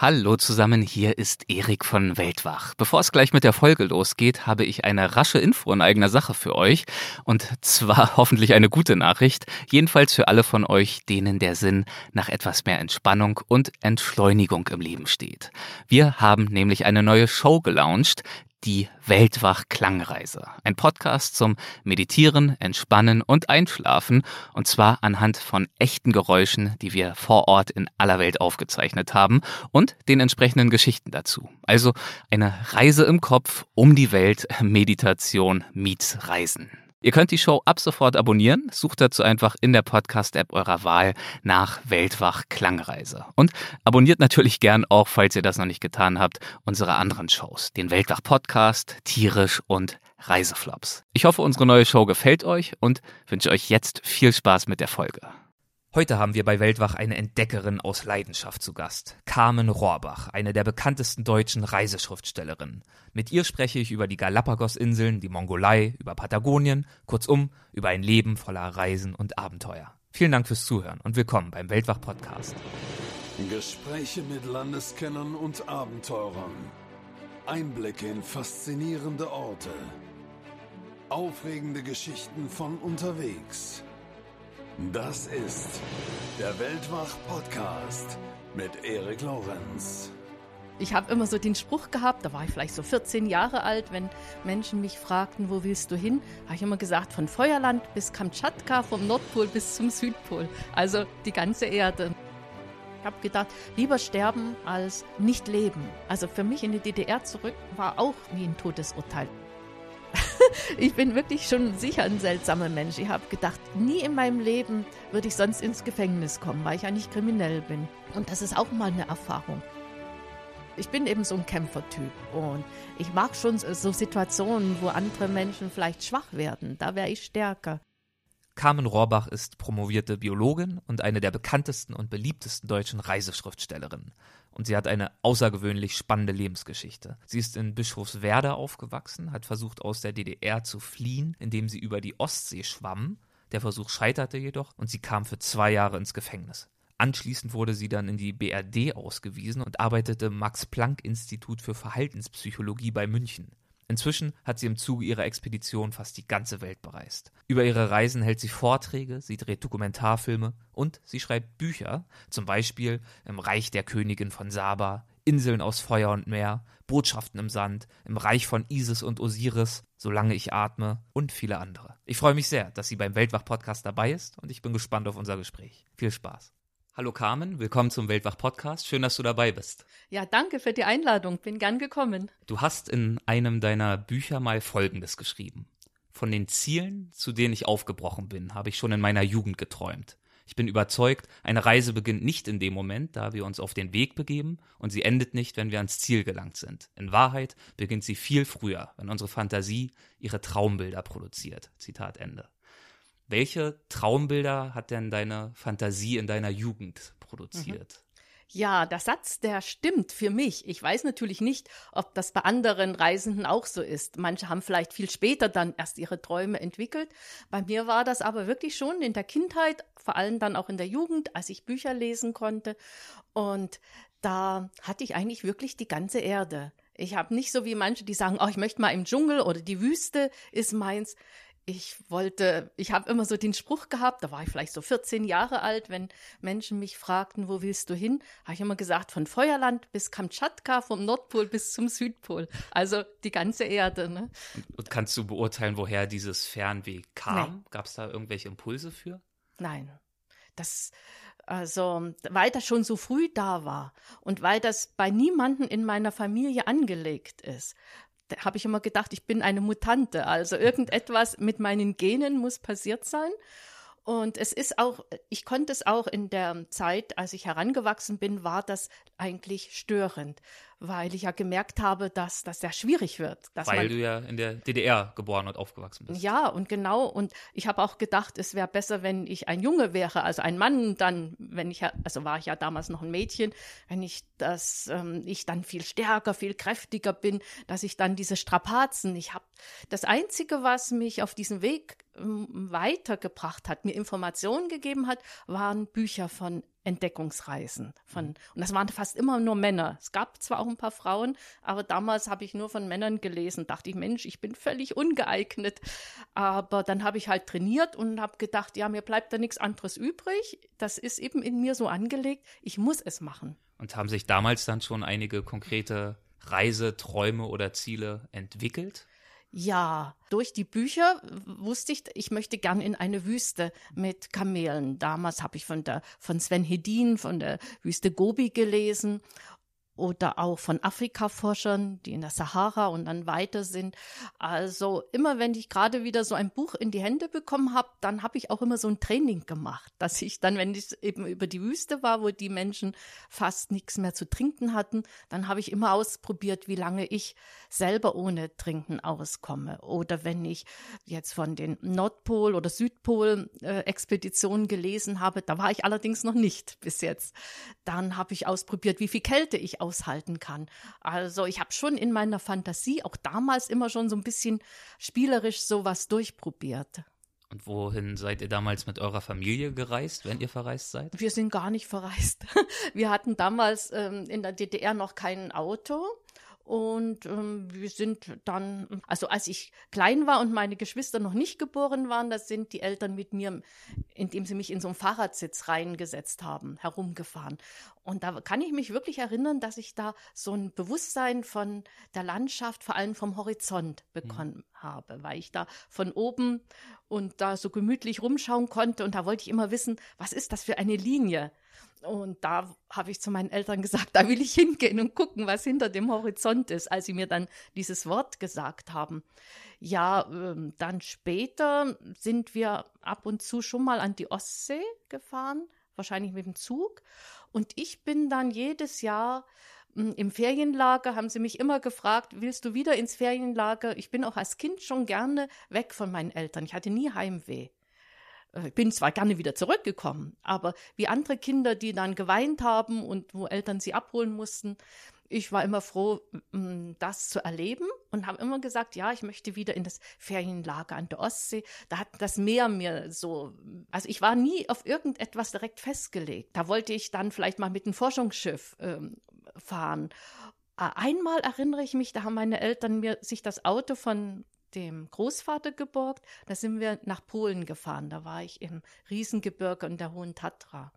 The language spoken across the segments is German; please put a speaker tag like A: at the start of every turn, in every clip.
A: Hallo zusammen, hier ist Erik von Weltwach. Bevor es gleich mit der Folge losgeht, habe ich eine rasche Info in eigener Sache für euch. Und zwar hoffentlich eine gute Nachricht. Jedenfalls für alle von euch, denen der Sinn nach etwas mehr Entspannung und Entschleunigung im Leben steht. Wir haben nämlich eine neue Show gelauncht, die Weltwach Klangreise. Ein Podcast zum Meditieren, Entspannen und Einschlafen. Und zwar anhand von echten Geräuschen, die wir vor Ort in aller Welt aufgezeichnet haben und den entsprechenden Geschichten dazu. Also eine Reise im Kopf um die Welt, Meditation meets Reisen. Ihr könnt die Show ab sofort abonnieren. Sucht dazu einfach in der Podcast-App eurer Wahl nach Weltwach Klangreise. Und abonniert natürlich gern auch, falls ihr das noch nicht getan habt, unsere anderen Shows. Den Weltwach Podcast, Tierisch und Reiseflops. Ich hoffe, unsere neue Show gefällt euch und wünsche euch jetzt viel Spaß mit der Folge. Heute haben wir bei Weltwach eine Entdeckerin aus Leidenschaft zu Gast. Carmen Rohrbach, eine der bekanntesten deutschen Reiseschriftstellerinnen. Mit ihr spreche ich über die Galapagos-Inseln, die Mongolei, über Patagonien, kurzum über ein Leben voller Reisen und Abenteuer. Vielen Dank fürs Zuhören und willkommen beim Weltwach-Podcast.
B: Gespräche mit Landeskennern und Abenteurern. Einblicke in faszinierende Orte. Aufregende Geschichten von unterwegs. Das ist der Weltwach-Podcast mit Erik Lorenz.
C: Ich habe immer so den Spruch gehabt, da war ich vielleicht so 14 Jahre alt, wenn Menschen mich fragten, wo willst du hin, habe ich immer gesagt, von Feuerland bis Kamtschatka, vom Nordpol bis zum Südpol, also die ganze Erde. Ich habe gedacht, lieber sterben als nicht leben. Also für mich in die DDR zurück war auch wie ein Todesurteil. ich bin wirklich schon sicher ein seltsamer Mensch. Ich habe gedacht, nie in meinem Leben würde ich sonst ins Gefängnis kommen, weil ich ja nicht kriminell bin. Und das ist auch mal eine Erfahrung. Ich bin eben so ein Kämpfertyp und ich mag schon so Situationen, wo andere Menschen vielleicht schwach werden. Da wäre ich stärker.
A: Carmen Rohrbach ist promovierte Biologin und eine der bekanntesten und beliebtesten deutschen Reiseschriftstellerinnen und sie hat eine außergewöhnlich spannende Lebensgeschichte. Sie ist in Bischofswerda aufgewachsen, hat versucht aus der DDR zu fliehen, indem sie über die Ostsee schwamm. Der Versuch scheiterte jedoch und sie kam für zwei Jahre ins Gefängnis. Anschließend wurde sie dann in die BRD ausgewiesen und arbeitete im Max-Planck-Institut für Verhaltenspsychologie bei München. Inzwischen hat sie im Zuge ihrer Expedition fast die ganze Welt bereist. Über ihre Reisen hält sie Vorträge, sie dreht Dokumentarfilme und sie schreibt Bücher, zum Beispiel Im Reich der Königin von Saba, Inseln aus Feuer und Meer, Botschaften im Sand, im Reich von Isis und Osiris, Solange ich atme und viele andere. Ich freue mich sehr, dass sie beim Weltwach-Podcast dabei ist und ich bin gespannt auf unser Gespräch. Viel Spaß. Hallo Carmen, willkommen zum Weltwach-Podcast. Schön, dass du dabei bist.
C: Ja, danke für die Einladung. Bin gern gekommen.
A: Du hast in einem deiner Bücher mal Folgendes geschrieben. Von den Zielen, zu denen ich aufgebrochen bin, habe ich schon in meiner Jugend geträumt. Ich bin überzeugt, eine Reise beginnt nicht in dem Moment, da wir uns auf den Weg begeben, und sie endet nicht, wenn wir ans Ziel gelangt sind. In Wahrheit beginnt sie viel früher, wenn unsere Fantasie ihre Traumbilder produziert. Zitat Ende. Welche Traumbilder hat denn deine Fantasie in deiner Jugend produziert?
C: Mhm. Ja, der Satz, der stimmt für mich. Ich weiß natürlich nicht, ob das bei anderen Reisenden auch so ist. Manche haben vielleicht viel später dann erst ihre Träume entwickelt. Bei mir war das aber wirklich schon in der Kindheit, vor allem dann auch in der Jugend, als ich Bücher lesen konnte. Und da hatte ich eigentlich wirklich die ganze Erde. Ich habe nicht so wie manche, die sagen, oh, ich möchte mal im Dschungel oder die Wüste ist meins ich wollte, ich habe immer so den Spruch gehabt, da war ich vielleicht so 14 Jahre alt, wenn Menschen mich fragten, wo willst du hin, habe ich immer gesagt, von Feuerland bis Kamtschatka, vom Nordpol bis zum Südpol. Also die ganze Erde. Ne?
A: Und kannst du beurteilen, woher dieses Fernweh kam? Gab es da irgendwelche Impulse für?
C: Nein. Das, also, weil das schon so früh da war und weil das bei niemanden in meiner Familie angelegt ist, habe ich immer gedacht, ich bin eine Mutante. Also irgendetwas mit meinen Genen muss passiert sein. Und es ist auch, ich konnte es auch in der Zeit, als ich herangewachsen bin, war das eigentlich störend, weil ich ja gemerkt habe, dass das sehr schwierig wird.
A: weil du ja in der DDR geboren und aufgewachsen bist.
C: Ja, und genau. Und ich habe auch gedacht, es wäre besser, wenn ich ein Junge wäre, also ein Mann, dann, wenn ich, also war ich ja damals noch ein Mädchen, wenn ich das, ähm, ich dann viel stärker, viel kräftiger bin, dass ich dann diese Strapazen, ich habe, das Einzige, was mich auf diesen Weg ähm, weitergebracht hat, mir Informationen gegeben hat, waren Bücher von Entdeckungsreisen von und das waren fast immer nur Männer. Es gab zwar auch ein paar Frauen, aber damals habe ich nur von Männern gelesen. Dachte ich, Mensch, ich bin völlig ungeeignet. Aber dann habe ich halt trainiert und habe gedacht, ja, mir bleibt da nichts anderes übrig. Das ist eben in mir so angelegt. Ich muss es machen.
A: Und haben sich damals dann schon einige konkrete Reiseträume oder Ziele entwickelt?
C: Ja, durch die Bücher wusste ich, ich möchte gern in eine Wüste mit Kamelen. Damals habe ich von der von Sven Hedin von der Wüste Gobi gelesen oder auch von Afrika-Forschern, die in der Sahara und dann weiter sind. Also immer wenn ich gerade wieder so ein Buch in die Hände bekommen habe, dann habe ich auch immer so ein Training gemacht, dass ich dann, wenn ich eben über die Wüste war, wo die Menschen fast nichts mehr zu trinken hatten, dann habe ich immer ausprobiert, wie lange ich selber ohne Trinken auskomme. Oder wenn ich jetzt von den Nordpol- oder Südpol-Expeditionen äh, gelesen habe, da war ich allerdings noch nicht bis jetzt, dann habe ich ausprobiert, wie viel Kälte ich aushalten kann. Also ich habe schon in meiner Fantasie auch damals immer schon so ein bisschen spielerisch sowas durchprobiert.
A: Und wohin seid ihr damals mit eurer Familie gereist, wenn ihr verreist seid?
C: Wir sind gar nicht verreist. Wir hatten damals ähm, in der DDR noch kein Auto. Und ähm, wir sind dann, also als ich klein war und meine Geschwister noch nicht geboren waren, da sind die Eltern mit mir, indem sie mich in so einen Fahrradsitz reingesetzt haben, herumgefahren. Und da kann ich mich wirklich erinnern, dass ich da so ein Bewusstsein von der Landschaft, vor allem vom Horizont bekommen mhm. habe, weil ich da von oben und da so gemütlich rumschauen konnte. Und da wollte ich immer wissen, was ist das für eine Linie? Und da habe ich zu meinen Eltern gesagt, da will ich hingehen und gucken, was hinter dem Horizont ist, als sie mir dann dieses Wort gesagt haben. Ja, ähm, dann später sind wir ab und zu schon mal an die Ostsee gefahren, wahrscheinlich mit dem Zug. Und ich bin dann jedes Jahr hm, im Ferienlager haben sie mich immer gefragt, willst du wieder ins Ferienlager? Ich bin auch als Kind schon gerne weg von meinen Eltern. Ich hatte nie Heimweh. Äh, ich bin zwar gerne wieder zurückgekommen, aber wie andere Kinder, die dann geweint haben und wo Eltern sie abholen mussten, ich war immer froh, das zu erleben und habe immer gesagt, ja, ich möchte wieder in das Ferienlager an der Ostsee. Da hat das Meer mir so, also ich war nie auf irgendetwas direkt festgelegt. Da wollte ich dann vielleicht mal mit einem Forschungsschiff ähm, fahren. Äh, einmal erinnere ich mich, da haben meine Eltern mir sich das Auto von dem Großvater geborgt. Da sind wir nach Polen gefahren. Da war ich im Riesengebirge und der Hohen Tatra.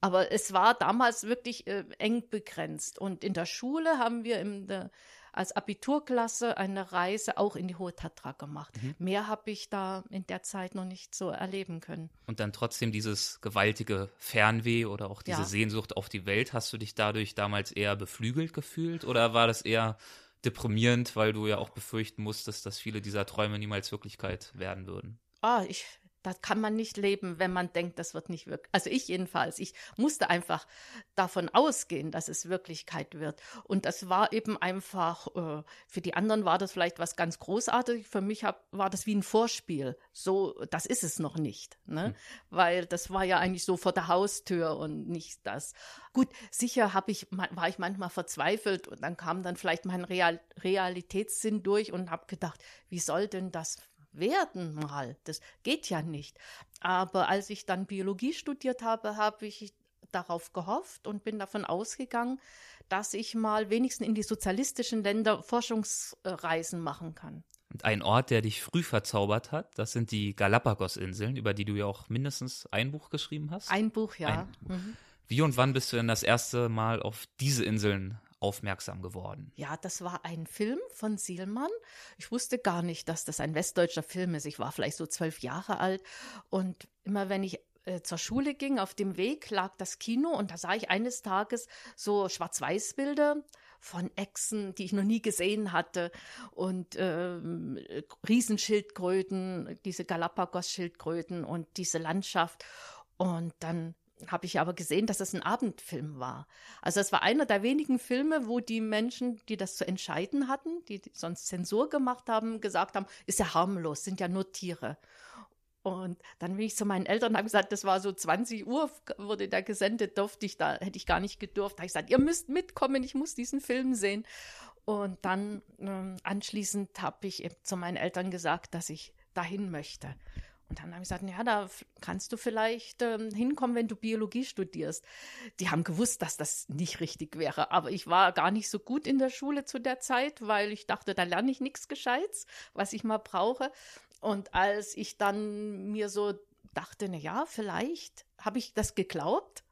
C: Aber es war damals wirklich äh, eng begrenzt. Und in der Schule haben wir in der, als Abiturklasse eine Reise auch in die Hohe Tatra gemacht. Mhm. Mehr habe ich da in der Zeit noch nicht so erleben können.
A: Und dann trotzdem dieses gewaltige Fernweh oder auch diese ja. Sehnsucht auf die Welt. Hast du dich dadurch damals eher beflügelt gefühlt oder war das eher deprimierend, weil du ja auch befürchten musstest, dass viele dieser Träume niemals Wirklichkeit werden würden.
C: Ah, ich da kann man nicht leben, wenn man denkt, das wird nicht wirklich. Also ich jedenfalls, ich musste einfach davon ausgehen, dass es Wirklichkeit wird. Und das war eben einfach, äh, für die anderen war das vielleicht was ganz Großartiges. Für mich hab, war das wie ein Vorspiel. So, das ist es noch nicht, ne? Hm. Weil das war ja eigentlich so vor der Haustür und nicht das. Gut, sicher habe ich, war ich manchmal verzweifelt und dann kam dann vielleicht mein Real, Realitätssinn durch und habe gedacht, wie soll denn das werden mal. Das geht ja nicht. Aber als ich dann Biologie studiert habe, habe ich darauf gehofft und bin davon ausgegangen, dass ich mal wenigstens in die sozialistischen Länder Forschungsreisen machen kann.
A: Und ein Ort, der dich früh verzaubert hat, das sind die Galapagos-Inseln, über die du ja auch mindestens ein Buch geschrieben hast.
C: Ein Buch, ja. Ein Buch.
A: Mhm. Wie und wann bist du denn das erste Mal auf diese Inseln aufmerksam geworden?
C: Ja, das war ein Film von Sielmann. Ich wusste gar nicht, dass das ein westdeutscher Film ist. Ich war vielleicht so zwölf Jahre alt und immer wenn ich äh, zur Schule ging, auf dem Weg lag das Kino und da sah ich eines Tages so Schwarz-Weiß-Bilder von Echsen, die ich noch nie gesehen hatte und äh, Riesenschildkröten, diese Galapagos-Schildkröten und diese Landschaft. Und dann habe ich aber gesehen, dass es ein Abendfilm war. Also es war einer der wenigen Filme, wo die Menschen, die das zu entscheiden hatten, die sonst Zensur gemacht haben, gesagt haben, ist ja harmlos, sind ja nur Tiere. Und dann bin ich zu meinen Eltern und habe gesagt, das war so 20 Uhr, wurde da gesendet, durfte ich da, hätte ich gar nicht gedurft. Da habe ich gesagt, ihr müsst mitkommen, ich muss diesen Film sehen. Und dann ähm, anschließend habe ich zu meinen Eltern gesagt, dass ich dahin möchte. Und dann habe ich gesagt, ja, da kannst du vielleicht ähm, hinkommen, wenn du Biologie studierst. Die haben gewusst, dass das nicht richtig wäre. Aber ich war gar nicht so gut in der Schule zu der Zeit, weil ich dachte, da lerne ich nichts Gescheites, was ich mal brauche. Und als ich dann mir so dachte, na ja, vielleicht habe ich das geglaubt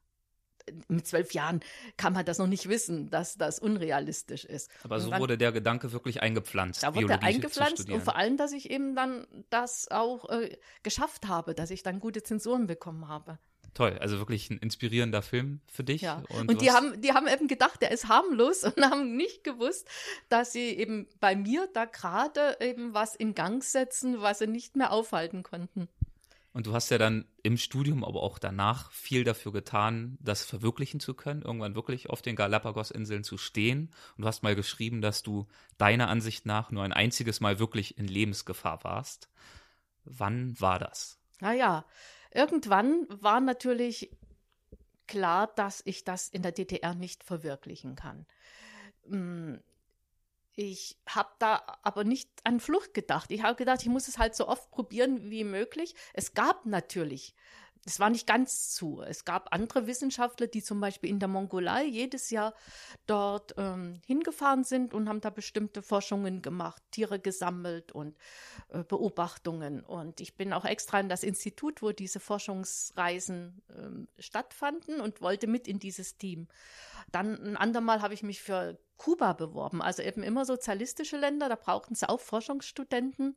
C: mit zwölf Jahren kann man das noch nicht wissen, dass das unrealistisch ist.
A: Aber so dann, wurde der Gedanke wirklich eingepflanzt.
C: Da wurde er eingepflanzt und vor allem, dass ich eben dann das auch äh, geschafft habe, dass ich dann gute Zensuren bekommen habe.
A: Toll, also wirklich ein inspirierender Film für dich.
C: Ja. Und, und die haben, die haben eben gedacht, der ist harmlos und haben nicht gewusst, dass sie eben bei mir da gerade eben was in Gang setzen, was sie nicht mehr aufhalten konnten.
A: Und du hast ja dann im Studium, aber auch danach viel dafür getan, das verwirklichen zu können, irgendwann wirklich auf den Galapagos-Inseln zu stehen. Und du hast mal geschrieben, dass du deiner Ansicht nach nur ein einziges Mal wirklich in Lebensgefahr warst. Wann war das?
C: Naja, irgendwann war natürlich klar, dass ich das in der DDR nicht verwirklichen kann. Ich habe da aber nicht an Flucht gedacht. Ich habe gedacht, ich muss es halt so oft probieren wie möglich. Es gab natürlich, es war nicht ganz zu. Es gab andere Wissenschaftler, die zum Beispiel in der Mongolei jedes Jahr dort ähm, hingefahren sind und haben da bestimmte Forschungen gemacht, Tiere gesammelt und äh, Beobachtungen. Und ich bin auch extra in das Institut, wo diese Forschungsreisen ähm, stattfanden und wollte mit in dieses Team. Dann ein andermal habe ich mich für Kuba beworben, also eben immer sozialistische Länder, da brauchten sie auch Forschungsstudenten.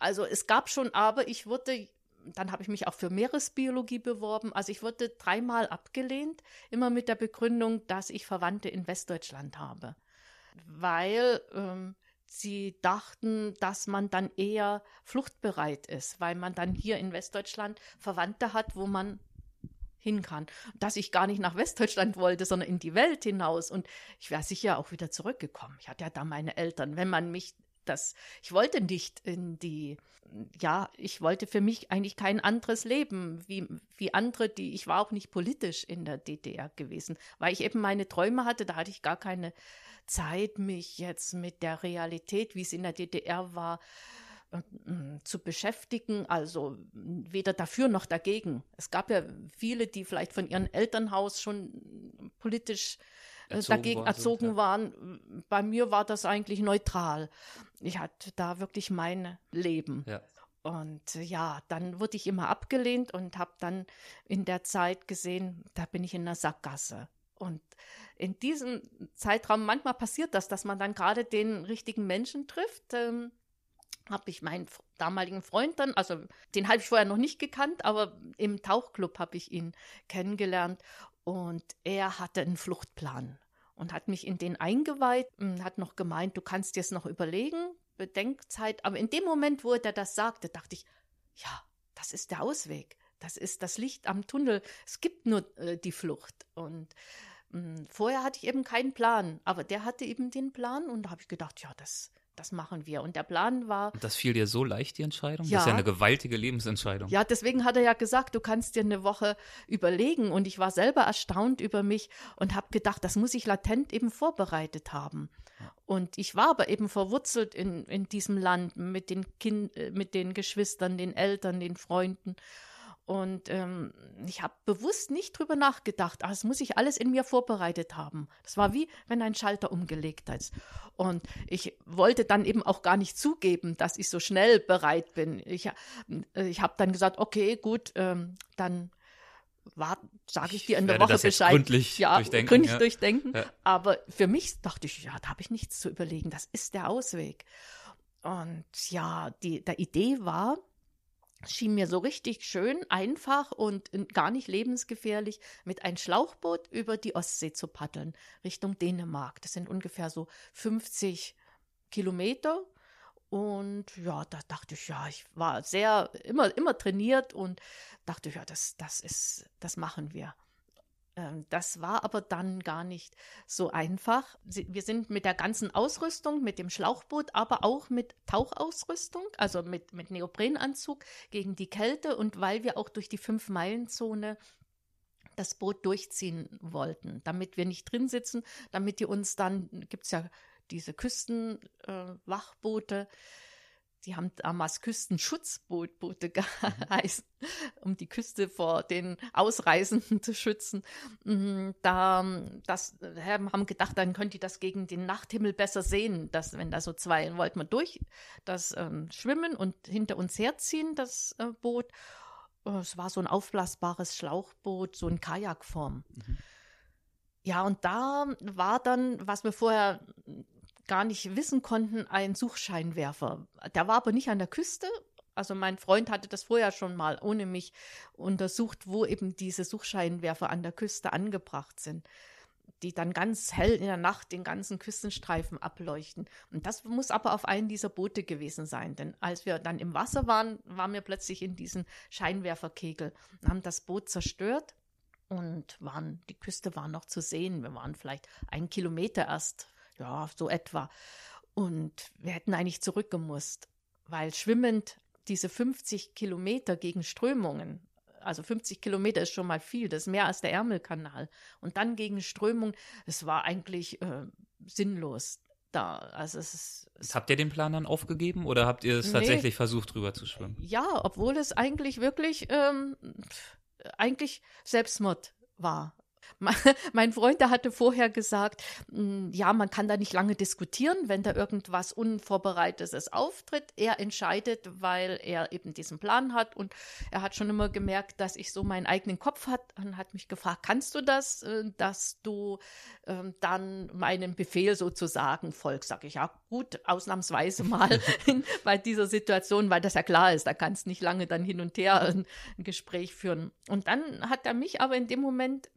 C: Also es gab schon, aber ich wurde, dann habe ich mich auch für Meeresbiologie beworben. Also ich wurde dreimal abgelehnt, immer mit der Begründung, dass ich Verwandte in Westdeutschland habe. Weil ähm, sie dachten, dass man dann eher fluchtbereit ist, weil man dann hier in Westdeutschland Verwandte hat, wo man hin kann. Dass ich gar nicht nach Westdeutschland wollte, sondern in die Welt hinaus. Und ich wäre sicher auch wieder zurückgekommen. Ich hatte ja da meine Eltern. Wenn man mich das, ich wollte nicht in die, ja, ich wollte für mich eigentlich kein anderes Leben, wie, wie andere, die, ich war auch nicht politisch in der DDR gewesen, weil ich eben meine Träume hatte, da hatte ich gar keine Zeit, mich jetzt mit der Realität, wie es in der DDR war, ähm, zu beschäftigen, also weder dafür noch dagegen. Es gab ja viele, die vielleicht von ihrem Elternhaus schon politisch äh, erzogen dagegen waren, erzogen so, waren. Bei mir war das eigentlich neutral. Ich hatte da wirklich mein Leben. Ja. Und ja, dann wurde ich immer abgelehnt und habe dann in der Zeit gesehen, da bin ich in einer Sackgasse. Und in diesem Zeitraum, manchmal passiert das, dass man dann gerade den richtigen Menschen trifft. Ähm, habe ich meinen damaligen Freund dann, also den habe ich vorher noch nicht gekannt, aber im Tauchclub habe ich ihn kennengelernt und er hatte einen Fluchtplan und hat mich in den eingeweiht und hat noch gemeint, du kannst dir es noch überlegen, Bedenkzeit. Aber in dem Moment, wo er das sagte, dachte ich, ja, das ist der Ausweg. Das ist das Licht am Tunnel. Es gibt nur äh, die Flucht. Und mh, hm, vorher hatte ich eben keinen Plan, aber der hatte eben den Plan und da habe ich gedacht, ja, das, das machen wir. Und der Plan war.
A: Und das fiel dir so leicht, die Entscheidung? Ja. Das ist ja eine gewaltige Lebensentscheidung.
C: Ja, deswegen hat er ja gesagt, du kannst dir eine Woche überlegen. Und ich war selber erstaunt über mich und habe gedacht, das muss ich latent eben vorbereitet haben. Ja. Und ich war aber eben verwurzelt in, in diesem Land mit den Kind, äh, mit den Geschwistern, den Eltern, den Freunden. Und ähm, ich habe bewusst nicht drüber nachgedacht, aber das muss ich alles in mir vorbereitet haben. Das war wie wenn ein Schalter umgelegt ist. Und ich wollte dann eben auch gar nicht zugeben, dass ich so schnell bereit bin. Ich, äh, ich habe dann gesagt, okay, gut, ähm, dann sage ich dir in der Woche Bescheid.
A: Gründlich
C: ja,
A: durchdenken.
C: Gründlich ja. durchdenken. Ja. Aber für mich dachte ich, ja, da habe ich nichts zu überlegen. Das ist der Ausweg. Und ja, die, der Idee war, schien mir so richtig schön, einfach und gar nicht lebensgefährlich, mit einem Schlauchboot über die Ostsee zu paddeln, Richtung Dänemark. Das sind ungefähr so 50 Kilometer. Und ja, da dachte ich, ja, ich war sehr, immer, immer trainiert und dachte, ja, das, das ist, das machen wir. Ähm, das war aber dann gar nicht so einfach. Wir sind mit der ganzen Ausrüstung, mit dem Schlauchboot, aber auch mit Tauchausrüstung, also mit, mit Neoprenanzug gegen die Kälte und weil wir auch durch die Fünf-Meilen-Zone das Boot durchziehen wollten, damit wir nicht drin sitzen, damit die uns dann, gibt es ja diese Küstenwachboote, äh, die haben damals Küstenschutzboote geheißen, um die Küste vor den Ausreisenden zu schützen. Mm, da das, haben gedacht, dann könnt ihr das gegen den Nachthimmel besser sehen, dass wenn da so zwei, wollten wir durch das ähm, schwimmen und hinter uns herziehen, das äh, Boot. Es war so ein aufblasbares Schlauchboot, so in Kajakform. Mhm. Ja, und da war dann, was wir vorher gar nicht wissen konnten, ein Suchscheinwerfer. Der war aber nicht an der Küste. Also mein Freund hatte das vorher schon mal ohne mich untersucht, wo eben diese Suchscheinwerfer an der Küste angebracht sind, die dann ganz hell in der Nacht den ganzen Küstenstreifen ableuchten. Und das muss aber auf einem dieser Boote gewesen sein, denn als wir dann im Wasser waren, waren wir plötzlich in diesen Scheinwerferkegel und haben das Boot zerstört und waren, die Küste war noch zu sehen. Wir waren vielleicht einen Kilometer erst ja, so etwa. Und wir hätten eigentlich zurückgemusst, weil schwimmend diese 50 Kilometer gegen Strömungen, also 50 Kilometer ist schon mal viel, das ist mehr als der Ärmelkanal. Und dann gegen Strömung, es war eigentlich äh, sinnlos. Da, also es,
A: es habt ihr den Plan dann aufgegeben oder habt ihr es nee, tatsächlich versucht, drüber zu schwimmen?
C: Ja, obwohl es eigentlich wirklich ähm, eigentlich Selbstmord war. Mein Freund, der hatte vorher gesagt, hm, ja, man kann da nicht lange diskutieren, wenn da irgendwas Unvorbereitetes auftritt. Er entscheidet, weil er eben diesen Plan hat und er hat schon immer gemerkt, dass ich so meinen eigenen Kopf hat und hat mich gefragt, kannst du das, äh, dass du ähm, dann meinem Befehl sozusagen folgst? Sag ich, ja, gut, ausnahmsweise mal bei dieser Situation, weil das ja klar ist, da kannst nicht lange dann hin und her ein, ein Gespräch führen. Und dann hat er mich aber in dem Moment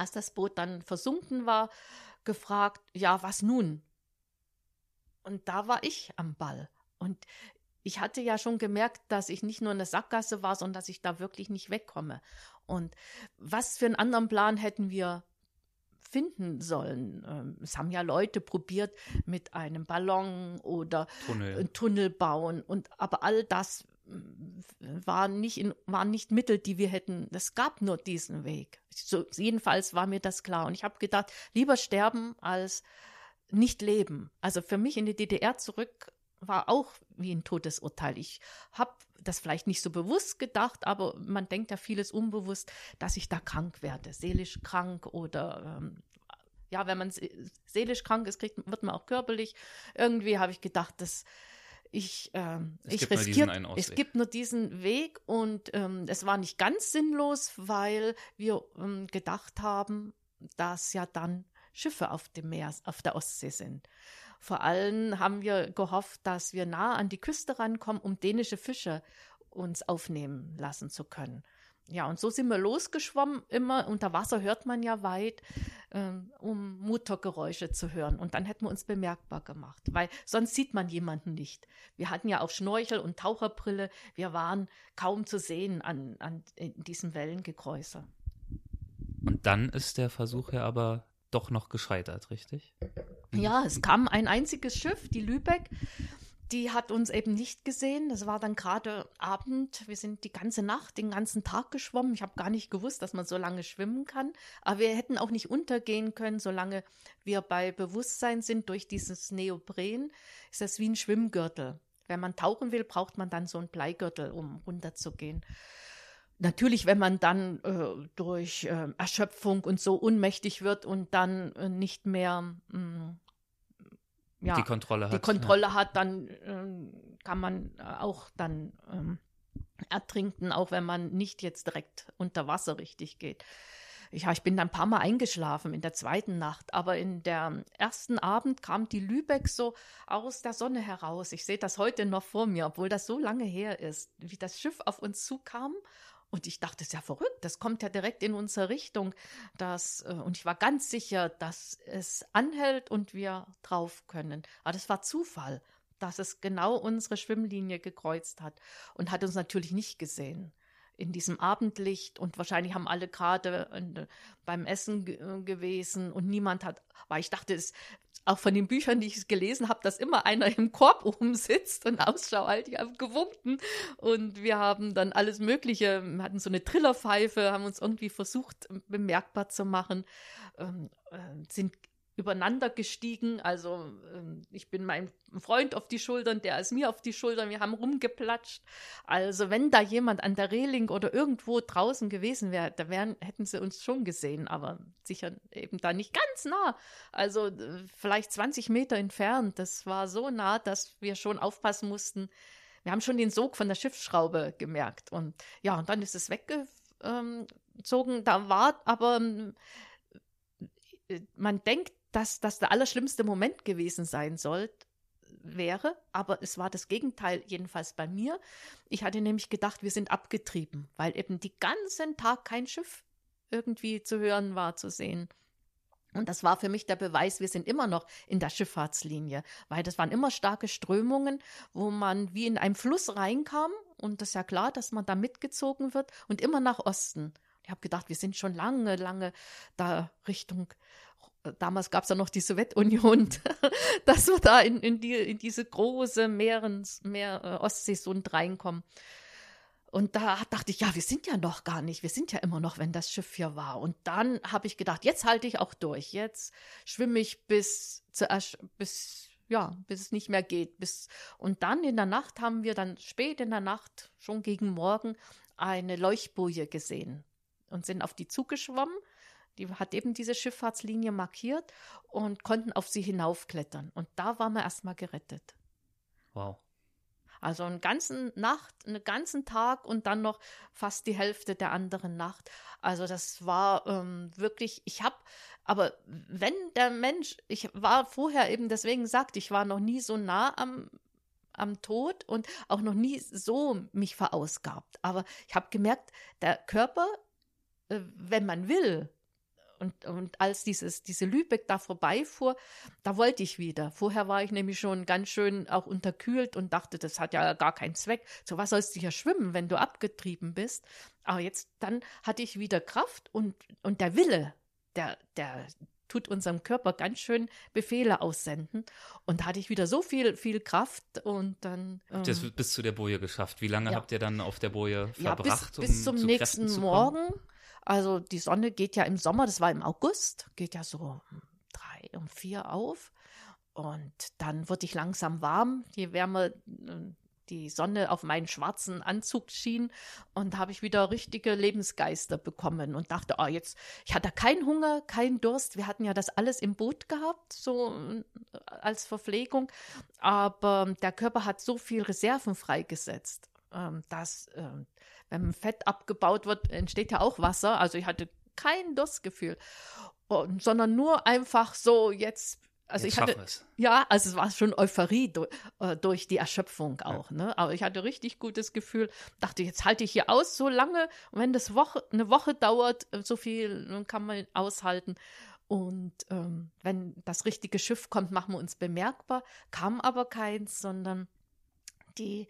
C: als das Boot dann versunken war, gefragt, ja, was nun? Und da war ich am Ball. Und ich hatte ja schon gemerkt, dass ich nicht nur eine Sackgasse war, sondern dass ich da wirklich nicht wegkomme. Und was für einen anderen Plan hätten wir finden sollen? Ähm, es haben ja Leute probiert mit einem Ballon oder Tunnel, Tunnel bauen und aber all das waren nicht, in, waren nicht Mittel, die wir hätten. Es gab nur diesen Weg. So, jedenfalls war mir das klar. Und ich habe gedacht, lieber sterben als nicht leben. Also für mich in die DDR zurück war auch wie ein Todesurteil. Ich habe das vielleicht nicht so bewusst gedacht, aber man denkt ja vieles unbewusst, dass ich da krank werde, seelisch krank oder ähm, ja, wenn man seelisch krank ist, kriegt, wird man auch körperlich. Irgendwie habe ich gedacht, das ich, ähm, ich riskiere, es gibt nur diesen Weg und ähm, es war nicht ganz sinnlos, weil wir ähm, gedacht haben, dass ja dann Schiffe auf dem Meer, auf der Ostsee sind. Vor allem haben wir gehofft, dass wir nah an die Küste rankommen, um dänische Fische uns aufnehmen lassen zu können. Ja, und so sind wir losgeschwommen. Immer unter Wasser hört man ja weit, ähm, um Motorgeräusche zu hören. Und dann hätten wir uns bemerkbar gemacht, weil sonst sieht man jemanden nicht. Wir hatten ja auch Schnorchel und Taucherbrille. Wir waren kaum zu sehen an, an in diesem Wellengekräuser.
A: Und dann ist der Versuch ja aber doch noch gescheitert, richtig?
C: Ja, es kam ein einziges Schiff, die Lübeck die hat uns eben nicht gesehen. Das war dann gerade Abend. Wir sind die ganze Nacht, den ganzen Tag geschwommen. Ich habe gar nicht gewusst, dass man so lange schwimmen kann. Aber wir hätten auch nicht untergehen können, solange wir bei Bewusstsein sind durch dieses Neopren. Ist das wie ein Schwimmgürtel. Wenn man tauchen will, braucht man dann so einen Bleigürtel, um runterzugehen. Natürlich, wenn man dann äh, durch äh, Erschöpfung und so unmächtig wird und dann äh, nicht mehr mh, mm,
A: ja, die Kontrolle hat.
C: Die Kontrolle ja. hat, dann ähm, kann man äh, auch dann ähm, ertrinken, auch wenn man nicht jetzt direkt unter Wasser richtig geht. Ja, ich bin dann ein paar Mal eingeschlafen in der zweiten Nacht, aber in der ersten Abend kam die Lübeck so aus der Sonne heraus. Ich sehe das heute noch vor mir, obwohl das so lange her ist, wie das Schiff auf uns zukam und ich dachte, das ist ja verrückt, das kommt ja direkt in unsere Richtung. Das, äh, und ich war ganz sicher, dass es anhält und wir drauf können. Aber das war Zufall, dass es genau unsere Schwimmlinie gekreuzt hat und hat uns natürlich nicht gesehen in diesem Abendlicht und wahrscheinlich haben alle gerade äh, beim Essen äh, gewesen und niemand hat, weil ich dachte, es auch von den Büchern, die ich gelesen habe, dass immer einer im Korb oben sitzt und Ausschau halt, die haben gewunken. Und wir haben dann alles Mögliche, hatten so eine Trillerpfeife, haben uns irgendwie versucht, bemerkbar zu machen, ähm, äh, sind übereinander gestiegen. Also ähm, ich bin meinem Freund auf die Schultern, der ist mir auf die Schultern. Wir haben rumgeplatscht. Also wenn da jemand an der Reling oder irgendwo draußen gewesen wäre, da wären, hätten sie uns schon gesehen, aber sicher eben da nicht ganz nah. Also vielleicht 20 Meter entfernt. Das war so nah, dass wir schon aufpassen mussten. Wir haben schon den Sog von der Schiffsschraube gemerkt. Und ja, und dann ist es weggezogen. Da war aber äh, man denkt, dass das der allerschlimmste Moment gewesen sein soll, wäre, aber es war das Gegenteil, jedenfalls bei mir. Ich hatte nämlich gedacht, wir sind abgetrieben, weil eben die ganzen Tag kein Schiff irgendwie zu hören war, zu sehen. Und das war für mich der Beweis, wir sind immer noch in der Schifffahrtslinie, weil das waren immer starke Strömungen, wo man wie in einem Fluss reinkam und das ist ja klar, dass man da mitgezogen wird und immer nach Osten. Ich habe gedacht, wir sind schon lange, lange da Richtung damals gab es ja noch die Sowjetunion, dass wir da in, in, die, in diese große Meerens, Meer, äh, Ostseesund reinkommen. Und da dachte ich, ja, wir sind ja noch gar nicht, wir sind ja immer noch, wenn das Schiff hier war. Und dann habe ich gedacht, jetzt halte ich auch durch, jetzt schwimme ich bis, zu, bis ja, bis es nicht mehr geht. Bis, und dann in der Nacht haben wir dann spät in der Nacht, schon gegen Morgen, eine Leuchtboje gesehen und sind auf die zugeschwommen die hat eben diese Schifffahrtslinie markiert und konnten auf sie hinaufklettern. Und da waren wir erstmal gerettet.
A: Wow.
C: Also einen ganzen Nacht, einen ganzen Tag und dann noch fast die Hälfte der anderen Nacht. Also das war ähm, wirklich, ich habe, aber wenn der Mensch, ich war vorher eben, deswegen sagt, ich war noch nie so nah am, am Tod und auch noch nie so mich verausgabt. Aber ich habe gemerkt, der Körper, äh, wenn man will, und, und als dieses, diese Lübeck da vorbeifuhr, da wollte ich wieder. Vorher war ich nämlich schon ganz schön auch unterkühlt und dachte, das hat ja gar keinen Zweck. So was sollst du ja schwimmen, wenn du abgetrieben bist. Aber jetzt, dann hatte ich wieder Kraft und, und der Wille, der, der, tut unserem Körper ganz schön Befehle aussenden. Und da hatte ich wieder so viel, viel Kraft und dann.
A: Ähm, habt ihr es bis zu der Boje geschafft? Wie lange ja. habt ihr dann auf der Boje verbracht?
C: Ja, bis, bis zum um nächsten Morgen. Also die Sonne geht ja im Sommer, das war im August, geht ja so um drei, um vier auf. Und dann wurde ich langsam warm, je wärmer äh, die Sonne auf meinen schwarzen Anzug schien und habe ich wieder richtige Lebensgeister bekommen und dachte, oh, jetzt, ich hatte keinen Hunger, keinen Durst. Wir hatten ja das alles im Boot gehabt, so äh, als Verpflegung. Aber der Körper hat so viel Reserven freigesetzt, ähm, dass ähm, wenn Fett abgebaut wird, entsteht ja auch Wasser. Also ich hatte kein Durstgefühl, und, sondern nur einfach so jetzt. Also jetzt ich hatte, es. ja, also es war schon Euphorie durch, äh, durch die Erschöpfung auch, ja. ne? Aber ich hatte richtig gutes Gefühl, dachte, jetzt halte ich hier aus so lange. Und wenn das Woche, eine Woche dauert, so viel kann man aushalten. Und ähm, wenn das richtige Schiff kommt, machen wir uns bemerkbar. Kam aber keins, sondern die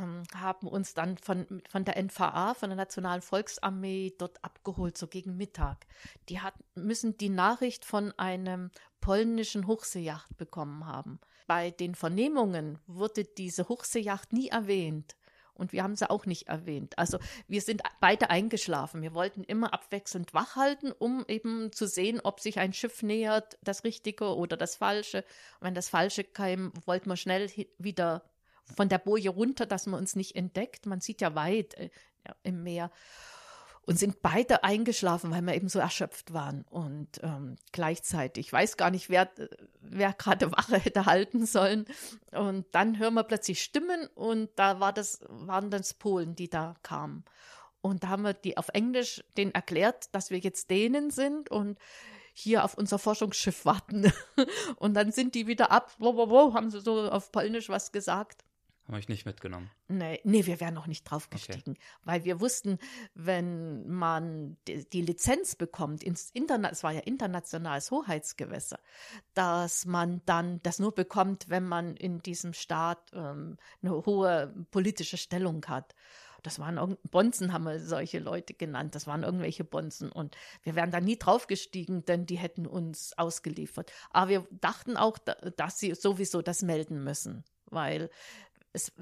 C: ähm, haben uns dann von, von der NVA, von der Nationalen Volksarmee, dort abgeholt, so gegen Mittag. Die hat, müssen die Nachricht von einem polnischen Hochseejacht bekommen haben. Bei den Vernehmungen wurde diese Hochseejacht nie erwähnt. Und wir haben sie auch nicht erwähnt. Also wir sind beide eingeschlafen. Wir wollten immer abwechselnd wach halten, um eben zu sehen, ob sich ein Schiff nähert, das Richtige oder das Falsche. Und wenn das Falsche kam, wollten wir schnell wieder von der Boje runter, dass man uns nicht entdeckt. Man sieht ja weit äh, im Meer. Und sind beide eingeschlafen, weil wir eben so erschöpft waren. Und ähm, gleichzeitig, ich weiß gar nicht, wer, wer gerade Wache hätte halten sollen. Und dann hören wir plötzlich Stimmen und da war das, waren das Polen, die da kamen. Und da haben wir die auf Englisch denen erklärt, dass wir jetzt denen sind und hier auf unser Forschungsschiff warten. und dann sind die wieder ab, wo, wo, wo, haben sie so auf Polnisch was gesagt.
A: Haben euch nicht mitgenommen?
C: Nee, nee, wir wären noch nicht draufgestiegen, okay. weil wir wussten, wenn man die, die Lizenz bekommt, ins Internet, es war ja internationales Hoheitsgewässer, dass man dann das nur bekommt, wenn man in diesem Staat ähm, eine hohe politische Stellung hat. Das waren Bonzen, haben wir solche Leute genannt. Das waren irgendwelche Bonzen. Und wir wären da nie draufgestiegen, denn die hätten uns ausgeliefert. Aber wir dachten auch, dass sie sowieso das melden müssen, weil es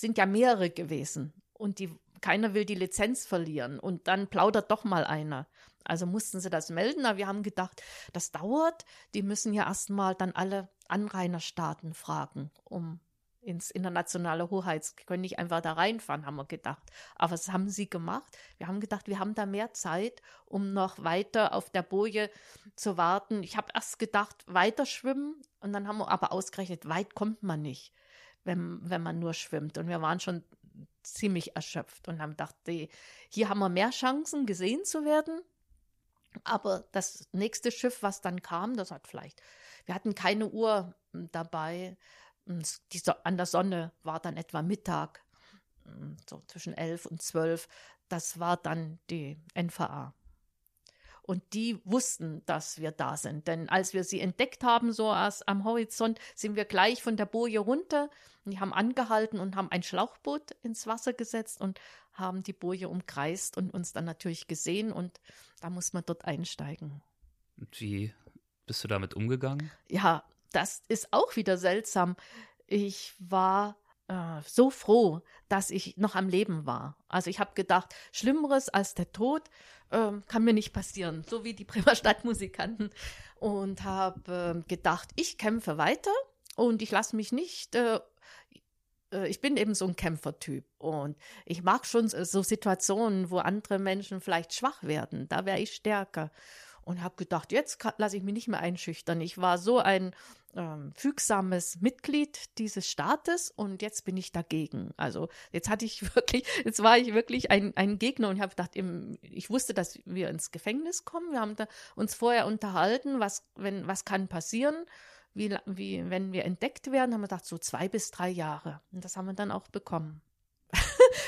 C: sind ja mehrere gewesen und die keiner will die Lizenz verlieren und dann plaudert doch mal einer. Also mussten sie das melden, aber wir haben gedacht, das dauert. Die müssen ja erstmal dann alle Anrainerstaaten fragen, um ins internationale Hoheits, können nicht einfach da reinfahren, haben wir gedacht. Aber was haben sie gemacht? Wir haben gedacht, wir haben da mehr Zeit, um noch weiter auf der Boje zu warten. Ich habe erst gedacht, weiter schwimmen und dann haben wir aber ausgerechnet, weit kommt man nicht, wenn, wenn man nur schwimmt. Und wir waren schon ziemlich erschöpft und haben gedacht, hier haben wir mehr Chancen, gesehen zu werden. Aber das nächste Schiff, was dann kam, das hat vielleicht, wir hatten keine Uhr dabei, die so an der Sonne war dann etwa Mittag, hm, so zwischen elf und zwölf. Das war dann die NVA. Und die wussten, dass wir da sind. Denn als wir sie entdeckt haben, so als am Horizont, sind wir gleich von der Boje runter. Die haben angehalten und haben ein Schlauchboot ins Wasser gesetzt und haben die Boje umkreist und uns dann natürlich gesehen. Und da muss man dort einsteigen.
A: Und wie bist du damit umgegangen?
C: Ja, das ist auch wieder seltsam. Ich war äh, so froh, dass ich noch am Leben war. Also ich habe gedacht, Schlimmeres als der Tod äh, kann mir nicht passieren, so wie die Bremer Stadtmusikanten. Und habe äh, gedacht, ich kämpfe weiter und ich lasse mich nicht äh, äh, ich bin eben so ein Kämpfertyp und ich mag schon so Situationen, wo andere Menschen vielleicht schwach werden. Da wäre ich stärker und habe gedacht, jetzt lasse ich mich nicht mehr einschüchtern. Ich war so ein ähm, fügsames Mitglied dieses Staates und jetzt bin ich dagegen. Also jetzt hatte ich wirklich, jetzt war ich wirklich ein, ein Gegner und habe gedacht, im, ich wusste, dass wir ins Gefängnis kommen. Wir haben uns vorher unterhalten, was, wenn, was kann passieren, wie, wie, wenn wir entdeckt werden, haben wir gedacht, so zwei bis drei Jahre. Und das haben wir dann auch bekommen.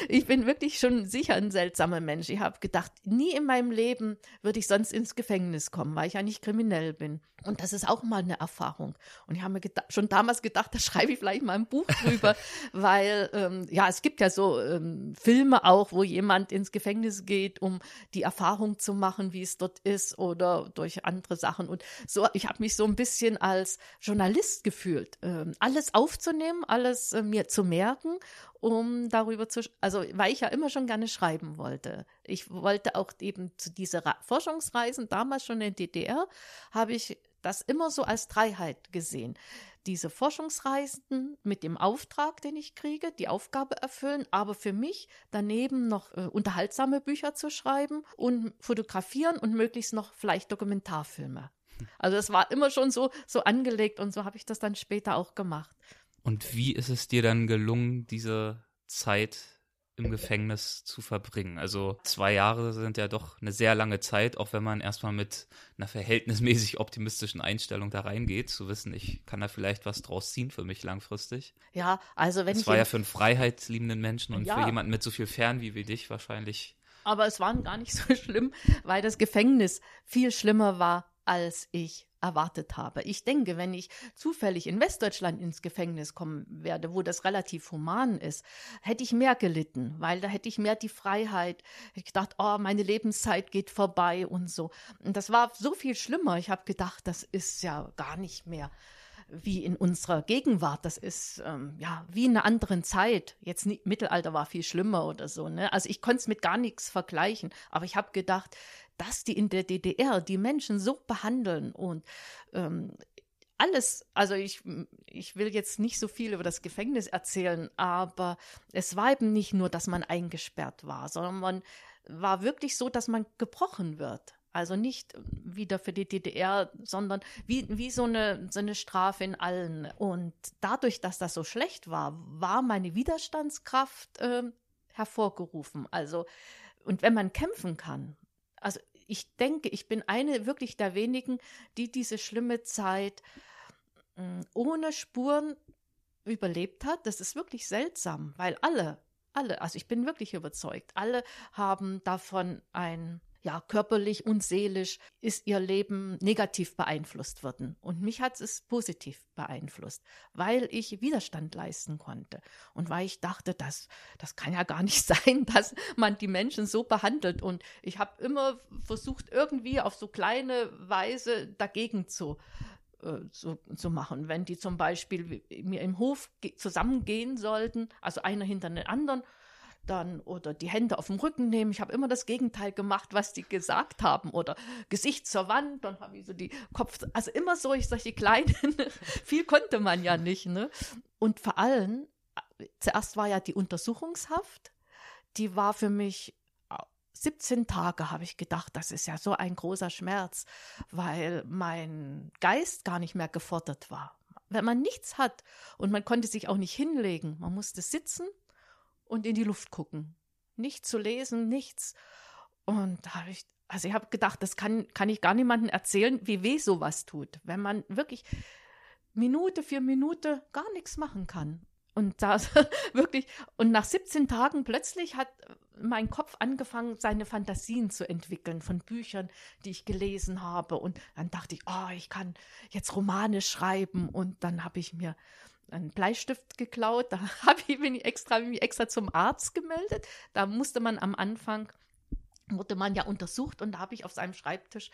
C: Ich bin wirklich schon sicher ein seltsamer Mensch. Ich habe gedacht, nie in meinem Leben würde ich sonst ins Gefängnis kommen, weil ich ja nicht kriminell bin. Und das ist auch mal eine Erfahrung. Und ich habe mir schon damals gedacht, da schreibe ich vielleicht mal ein Buch drüber, weil ähm, ja, es gibt ja so ähm, Filme auch, wo jemand ins Gefängnis geht, um die Erfahrung zu machen, wie es dort ist oder durch andere Sachen. Und so, ich habe mich so ein bisschen als Journalist gefühlt, ähm, alles aufzunehmen, alles äh, mir zu merken um darüber zu, also weil ich ja immer schon gerne schreiben wollte. Ich wollte auch eben zu dieser Forschungsreisen, damals schon in DDR, habe ich das immer so als Dreiheit gesehen. Diese Forschungsreisen mit dem Auftrag, den ich kriege, die Aufgabe erfüllen, aber für mich daneben noch äh, unterhaltsame Bücher zu schreiben und fotografieren und möglichst noch vielleicht Dokumentarfilme. Also es war immer schon so, so angelegt und so habe ich das dann später auch gemacht.
A: Und wie ist es dir dann gelungen, diese Zeit im Gefängnis zu verbringen? Also zwei Jahre sind ja doch eine sehr lange Zeit, auch wenn man erstmal mit einer verhältnismäßig optimistischen Einstellung da reingeht, zu wissen, ich kann da vielleicht was draus ziehen für mich langfristig.
C: Ja, also wenn
A: das
C: ich.
A: war ja für einen freiheitsliebenden Menschen und ja. für jemanden mit so viel Fernweh wie dich wahrscheinlich.
C: Aber es war gar nicht so schlimm, weil das Gefängnis viel schlimmer war, als ich erwartet habe. Ich denke, wenn ich zufällig in Westdeutschland ins Gefängnis kommen werde, wo das relativ human ist, hätte ich mehr gelitten, weil da hätte ich mehr die Freiheit. Ich gedacht, oh, meine Lebenszeit geht vorbei und so. Und das war so viel schlimmer. Ich habe gedacht, das ist ja gar nicht mehr wie in unserer Gegenwart. Das ist ähm, ja wie in einer anderen Zeit. Jetzt nicht, Mittelalter war viel schlimmer oder so. Ne? Also ich konnte es mit gar nichts vergleichen. Aber ich habe gedacht, dass die in der DDR die Menschen so behandeln und ähm, alles, also ich, ich will jetzt nicht so viel über das Gefängnis erzählen, aber es war eben nicht nur, dass man eingesperrt war, sondern man war wirklich so, dass man gebrochen wird. Also nicht wieder für die DDR, sondern wie, wie so, eine, so eine Strafe in allen. Und dadurch, dass das so schlecht war, war meine Widerstandskraft äh, hervorgerufen. Also, und wenn man kämpfen kann, also ich denke, ich bin eine wirklich der wenigen, die diese schlimme Zeit hm, ohne Spuren überlebt hat. Das ist wirklich seltsam, weil alle, alle, also ich bin wirklich überzeugt, alle haben davon ein ja, körperlich und seelisch ist ihr Leben negativ beeinflusst worden. Und mich hat es positiv beeinflusst, weil ich Widerstand leisten konnte. Und weil ich dachte, das, das kann ja gar nicht sein, dass man die Menschen so behandelt. Und ich habe immer versucht, irgendwie auf so kleine Weise dagegen zu, äh, zu, zu machen. Wenn die zum Beispiel mir im Hof zusammengehen sollten, also einer hinter den anderen, dann oder die Hände auf dem Rücken nehmen. Ich habe immer das Gegenteil gemacht, was die gesagt haben oder Gesicht zur Wand, dann habe ich so die Kopf, also immer so ich solche kleinen, viel konnte man ja nicht, ne? Und vor allem zuerst war ja die Untersuchungshaft, die war für mich 17 Tage habe ich gedacht, das ist ja so ein großer Schmerz, weil mein Geist gar nicht mehr gefordert war. Wenn man nichts hat und man konnte sich auch nicht hinlegen, man musste sitzen und in die Luft gucken. Nicht zu lesen, nichts. Und da habe ich, also ich habe gedacht, das kann, kann ich gar niemandem erzählen, wie weh sowas tut, wenn man wirklich Minute für Minute gar nichts machen kann. Und da wirklich, und nach 17 Tagen plötzlich hat mein Kopf angefangen, seine Fantasien zu entwickeln von Büchern, die ich gelesen habe. Und dann dachte ich, oh, ich kann jetzt Romane schreiben. Und dann habe ich mir einen Bleistift geklaut. Da habe ich mich extra, mich extra zum Arzt gemeldet. Da musste man am Anfang, wurde man ja untersucht und da habe ich auf seinem Schreibtisch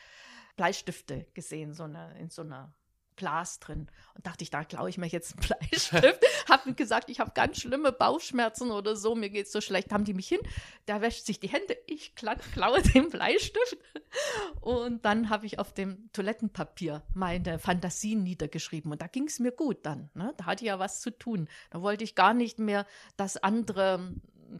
C: Bleistifte gesehen, so eine, in so einer Glas drin. Und dachte ich, da klaue ich mir jetzt einen Bleistift. hab mir gesagt, ich habe ganz schlimme Bauchschmerzen oder so, mir geht's so schlecht. Haben die mich hin, der wäscht sich die Hände, ich klaue den Bleistift. Und dann habe ich auf dem Toilettenpapier meine Fantasien niedergeschrieben. Und da ging es mir gut dann. Ne? Da hatte ich ja was zu tun. Da wollte ich gar nicht mehr, dass andere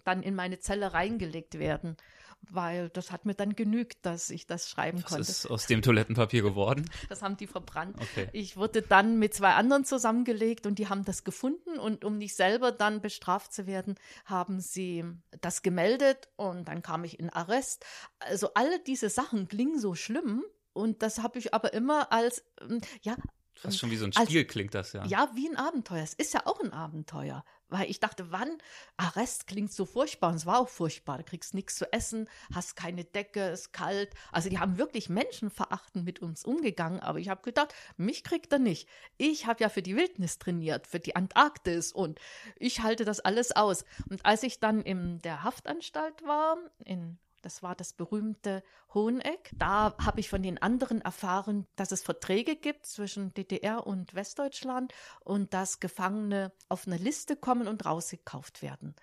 C: dann in meine Zelle reingelegt werden weil das hat mir dann genügt, dass ich das schreiben
A: Was
C: konnte.
A: Was ist aus dem Toilettenpapier geworden?
C: Das haben die verbrannt.
A: Okay.
C: Ich wurde dann mit zwei anderen zusammengelegt und die haben das gefunden und um nicht selber dann bestraft zu werden, haben sie das gemeldet und dann kam ich in Arrest. Also alle diese Sachen klingen so schlimm und das habe ich aber immer als ähm, ja
A: Fast schon wie so ein Spiel
C: als,
A: klingt das ja.
C: Ja, wie ein Abenteuer. Es ist ja auch ein Abenteuer. Weil ich dachte, wann? Arrest klingt so furchtbar und es war auch furchtbar. Du kriegst nichts zu essen, hast keine Decke, ist kalt. Also die haben wirklich menschenverachtend mit uns umgegangen. Aber ich habe gedacht, mich kriegt er nicht. Ich habe ja für die Wildnis trainiert, für die Antarktis und ich halte das alles aus. Und als ich dann in der Haftanstalt war, in das war das berühmte Hoheneck. Da habe ich von den anderen erfahren, dass es Verträge gibt zwischen DDR und Westdeutschland und dass Gefangene auf eine Liste kommen und rausgekauft werden.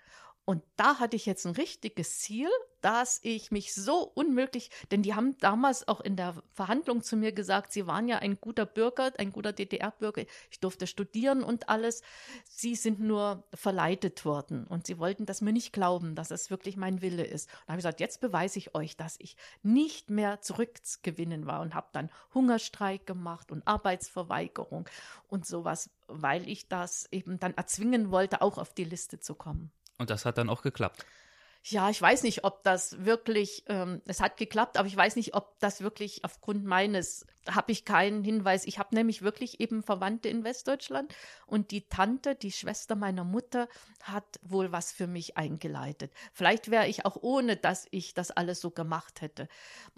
C: Und da hatte ich jetzt ein richtiges Ziel, dass ich mich so unmöglich, denn die haben damals auch in der Verhandlung zu mir gesagt, sie waren ja ein guter Bürger, ein guter DDR-Bürger, ich durfte studieren und alles. Sie sind nur verleitet worden und sie wollten das mir nicht glauben, dass es wirklich mein Wille ist. Und habe ich gesagt, jetzt beweise ich euch, dass ich nicht mehr zurückgewinnen war und habe dann Hungerstreik gemacht und Arbeitsverweigerung und sowas, weil ich das eben dann erzwingen wollte, auch auf die Liste zu kommen.
A: Und das hat dann auch geklappt.
C: Ja, ich weiß nicht, ob das wirklich, ähm, es hat geklappt, aber ich weiß nicht, ob das wirklich aufgrund meines, habe ich keinen Hinweis. Ich habe nämlich wirklich eben Verwandte in Westdeutschland und die Tante, die Schwester meiner Mutter, hat wohl was für mich eingeleitet. Vielleicht wäre ich auch ohne, dass ich das alles so gemacht hätte,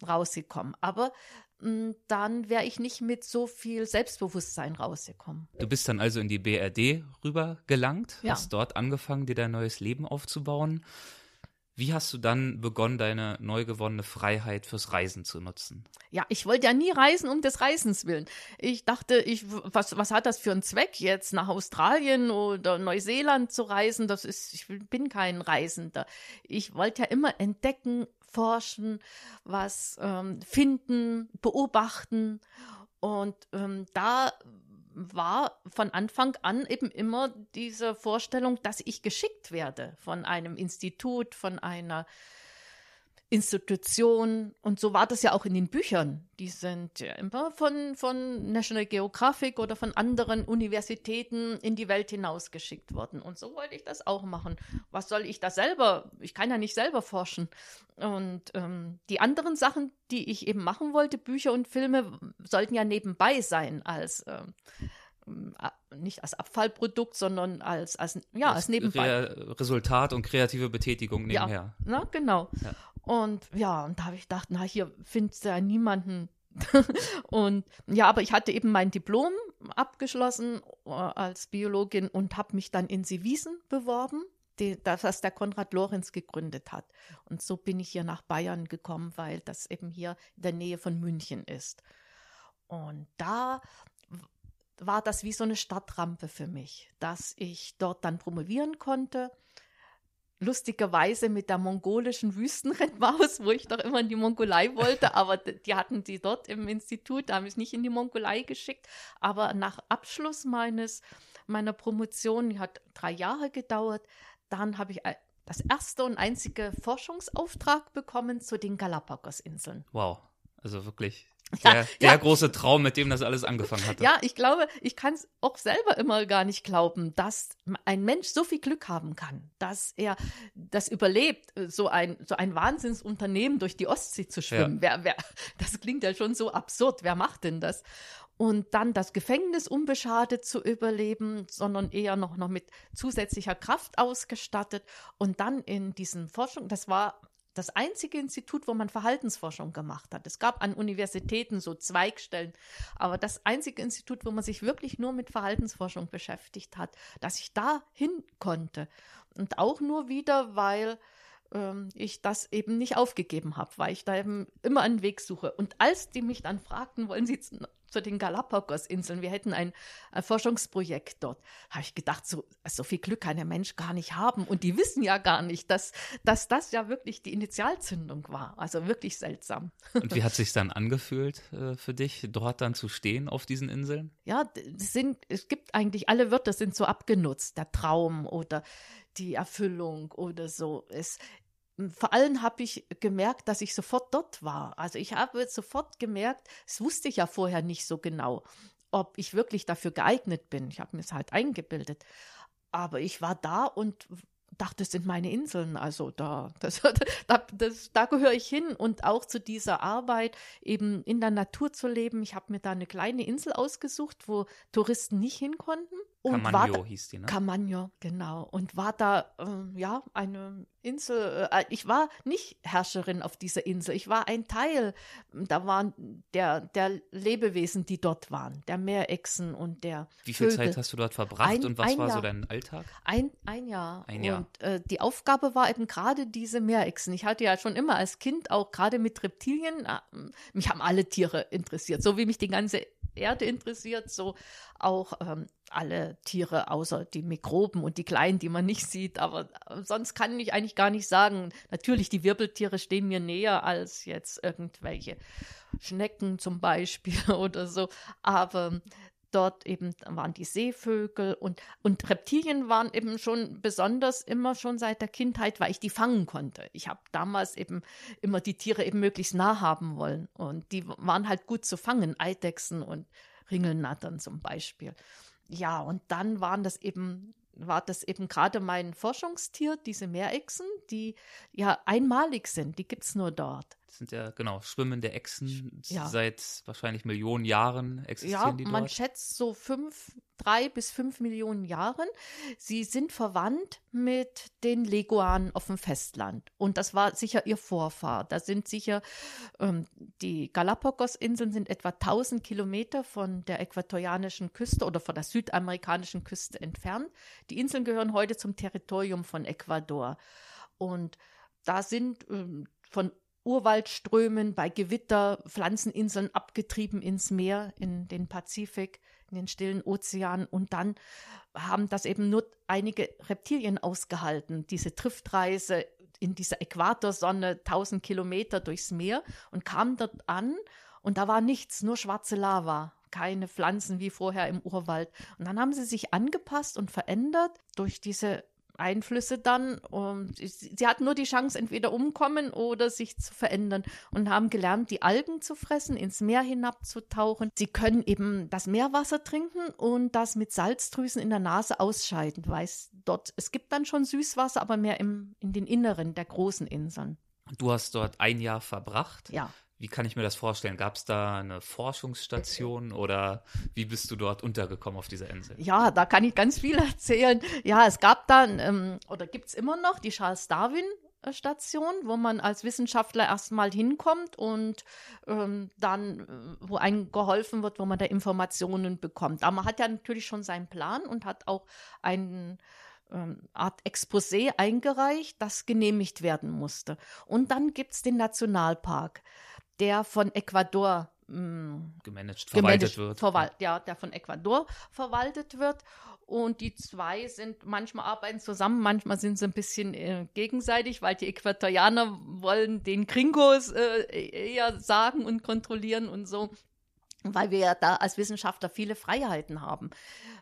C: rausgekommen. Aber dann wäre ich nicht mit so viel Selbstbewusstsein rausgekommen.
A: Du bist dann also in die BRD rüber gelangt,
C: Ja.
A: hast dort angefangen, dir dein neues Leben aufzubauen. Wie hast du dann begonnen, deine neu gewonnene Freiheit fürs Reisen zu nutzen?
C: Ja, ich wollte ja nie reisen um des Reisens willen. Ich dachte, ich, was, was hat das für einen Zweck, jetzt nach Australien oder Neuseeland zu reisen? Das ist, ich bin kein Reisender. Ich wollte ja immer entdecken, forschen, was ähm, finden, beobachten. Und ähm, da war von Anfang an eben immer diese Vorstellung, dass ich geschickt werde von einem Institut, von einer Institution. Und so war das ja auch in den Büchern. Die sind ja immer von, von National Geographic oder von anderen Universitäten in die Welt hinausgeschickt worden. Und so wollte ich das auch machen. Was soll ich da selber? Ich kann ja nicht selber forschen. Und ähm, die anderen Sachen, die ich eben machen wollte, Bücher und Filme, sollten ja nebenbei sein als ähm, nicht als Abfallprodukt, sondern als, als, ja, als nebenbei.
A: Re Resultat und kreative Betätigung nebenher.
C: Ja, na, genau.
A: Ja.
C: Und ja, und da habe ich gedacht, na, hier findest du ja niemanden. und ja, aber ich hatte eben mein Diplom abgeschlossen äh, als Biologin und habe mich dann in Seewiesen beworben, die, das was der Konrad Lorenz gegründet hat. Und so bin ich hier nach Bayern gekommen, weil das eben hier in der Nähe von München ist. Und da war das wie so eine Stadtrampe für mich, dass ich dort dann promovieren konnte lustigerweise mit der mongolischen Wüstenrennmaus, wo ich doch immer in die Mongolei wollte, aber die hatten die dort im Institut, da haben mich nicht in die Mongolei geschickt. Aber nach Abschluss meines, meiner Promotion, die hat drei Jahre gedauert, dann habe ich das erste und einzige Forschungsauftrag bekommen zu den Galapagos-Inseln.
A: Wow, also wirklich der, ja, der ja. große Traum, mit dem das alles angefangen hat.
C: Ja, ich glaube, ich kann es auch selber immer gar nicht glauben, dass ein Mensch so viel Glück haben kann, dass er das überlebt, so ein, so ein Wahnsinnsunternehmen durch die Ostsee zu schwimmen. Ja. Wer, wer, das klingt ja schon so absurd. Wer macht denn das? Und dann das Gefängnis unbeschadet zu überleben, sondern eher noch, noch mit zusätzlicher Kraft ausgestattet. Und dann in diesen Forschung, das war das einzige Institut, wo man Verhaltensforschung gemacht hat. Es gab an Universitäten so Zweigstellen, aber das einzige Institut, wo man sich wirklich nur mit Verhaltensforschung beschäftigt hat, dass ich da hin konnte. Und auch nur wieder, weil ähm, ich das eben nicht aufgegeben habe, weil ich da eben immer einen Weg suche. Und als die mich dann fragten, wollen Sie zu den Galapagos-Inseln, wir hätten ein, ein Forschungsprojekt dort, habe ich gedacht, so, so viel Glück kann der Mensch gar nicht haben. Und die wissen ja gar nicht, dass, dass das ja wirklich die Initialzündung war. Also wirklich seltsam.
A: Und wie hat sich dann angefühlt äh, für dich, dort dann zu stehen auf diesen Inseln?
C: Ja, es sind, es gibt eigentlich, alle Wörter sind so abgenutzt, der Traum oder die Erfüllung oder so. Es, vor allem habe ich gemerkt, dass ich sofort dort war. Also ich habe sofort gemerkt, es wusste ich ja vorher nicht so genau, ob ich wirklich dafür geeignet bin. Ich habe mir es halt eingebildet. Aber ich war da und dachte, das sind meine Inseln. Also da, das, da, das, da gehöre ich hin und auch zu dieser Arbeit, eben in der Natur zu leben. Ich habe mir da eine kleine Insel ausgesucht, wo Touristen nicht hin konnten.
A: Und Camagno hieß die, ne?
C: Camagno, genau. Und war da, äh, ja, eine Insel. Äh, ich war nicht Herrscherin auf dieser Insel. Ich war ein Teil. Da waren der, der Lebewesen, die dort waren. Der Meerechsen und der.
A: Wie viel
C: Vögel.
A: Zeit hast du dort verbracht ein, und was war
C: Jahr.
A: so dein Alltag?
C: Ein, ein Jahr.
A: Ein Jahr.
C: Und äh, die Aufgabe war eben gerade diese Meerechsen. Ich hatte ja schon immer als Kind auch gerade mit Reptilien, äh, mich haben alle Tiere interessiert, so wie mich die ganze Erde interessiert, so auch ähm, alle Tiere außer die Mikroben und die kleinen, die man nicht sieht. Aber äh, sonst kann ich eigentlich gar nicht sagen. Natürlich, die Wirbeltiere stehen mir näher als jetzt irgendwelche Schnecken zum Beispiel oder so. Aber dort eben waren die Seevögel und, und Reptilien waren eben schon besonders immer schon seit der Kindheit, weil ich die fangen konnte. Ich habe damals eben immer die Tiere eben möglichst nah haben wollen und die waren halt gut zu fangen, Eidechsen und Ringelnattern zum Beispiel. Ja, und dann waren das eben war das eben gerade mein Forschungstier, diese Meerechsen, die ja einmalig sind, die gibt es nur dort.
A: Das sind ja, genau, schwimmende Echsen. Ja. Seit wahrscheinlich Millionen Jahren existieren
C: ja,
A: die dort.
C: man schätzt so fünf, drei bis fünf Millionen Jahren. Sie sind verwandt mit den Leguanen auf dem Festland. Und das war sicher ihr Vorfahr. Da sind sicher, ähm, die Galapagos-Inseln sind etwa 1000 Kilometer von der äquatorianischen Küste oder von der südamerikanischen Küste entfernt. Die Inseln gehören heute zum Territorium von Ecuador. Und da sind ähm, von Urwaldströmen, bei Gewitter, Pflanzeninseln abgetrieben ins Meer, in den Pazifik, in den stillen Ozean. Und dann haben das eben nur einige Reptilien ausgehalten, diese Triftreise in dieser Äquatorsonne, 1000 Kilometer durchs Meer und kamen dort an und da war nichts, nur schwarze Lava keine Pflanzen wie vorher im Urwald. Und dann haben sie sich angepasst und verändert durch diese Einflüsse dann. Und sie, sie hatten nur die Chance, entweder umkommen oder sich zu verändern und haben gelernt, die Algen zu fressen, ins Meer hinabzutauchen. Sie können eben das Meerwasser trinken und das mit Salzdrüsen in der Nase ausscheiden, weil es dort, es gibt dann schon Süßwasser, aber mehr im, in den Inneren der großen Inseln.
A: Du hast dort ein Jahr verbracht.
C: Ja.
A: Wie kann ich mir das vorstellen? Gab es da eine Forschungsstation oder wie bist du dort untergekommen auf dieser Insel?
C: Ja, da kann ich ganz viel erzählen. Ja, es gab dann ähm, oder gibt es immer noch die Charles Darwin Station, wo man als Wissenschaftler erstmal hinkommt und ähm, dann, wo einem geholfen wird, wo man da Informationen bekommt. Aber man hat ja natürlich schon seinen Plan und hat auch eine ähm, Art Exposé eingereicht, das genehmigt werden musste. Und dann gibt es den Nationalpark der von Ecuador
A: gemanagt, verwaltet
C: gemanagt,
A: wird.
C: Verwalt, ja, der von Ecuador verwaltet wird. Und die zwei sind manchmal arbeiten zusammen, manchmal sind sie ein bisschen äh, gegenseitig, weil die Äquatorianer wollen den Gringos äh, eher sagen und kontrollieren und so weil wir ja da als Wissenschaftler viele Freiheiten haben.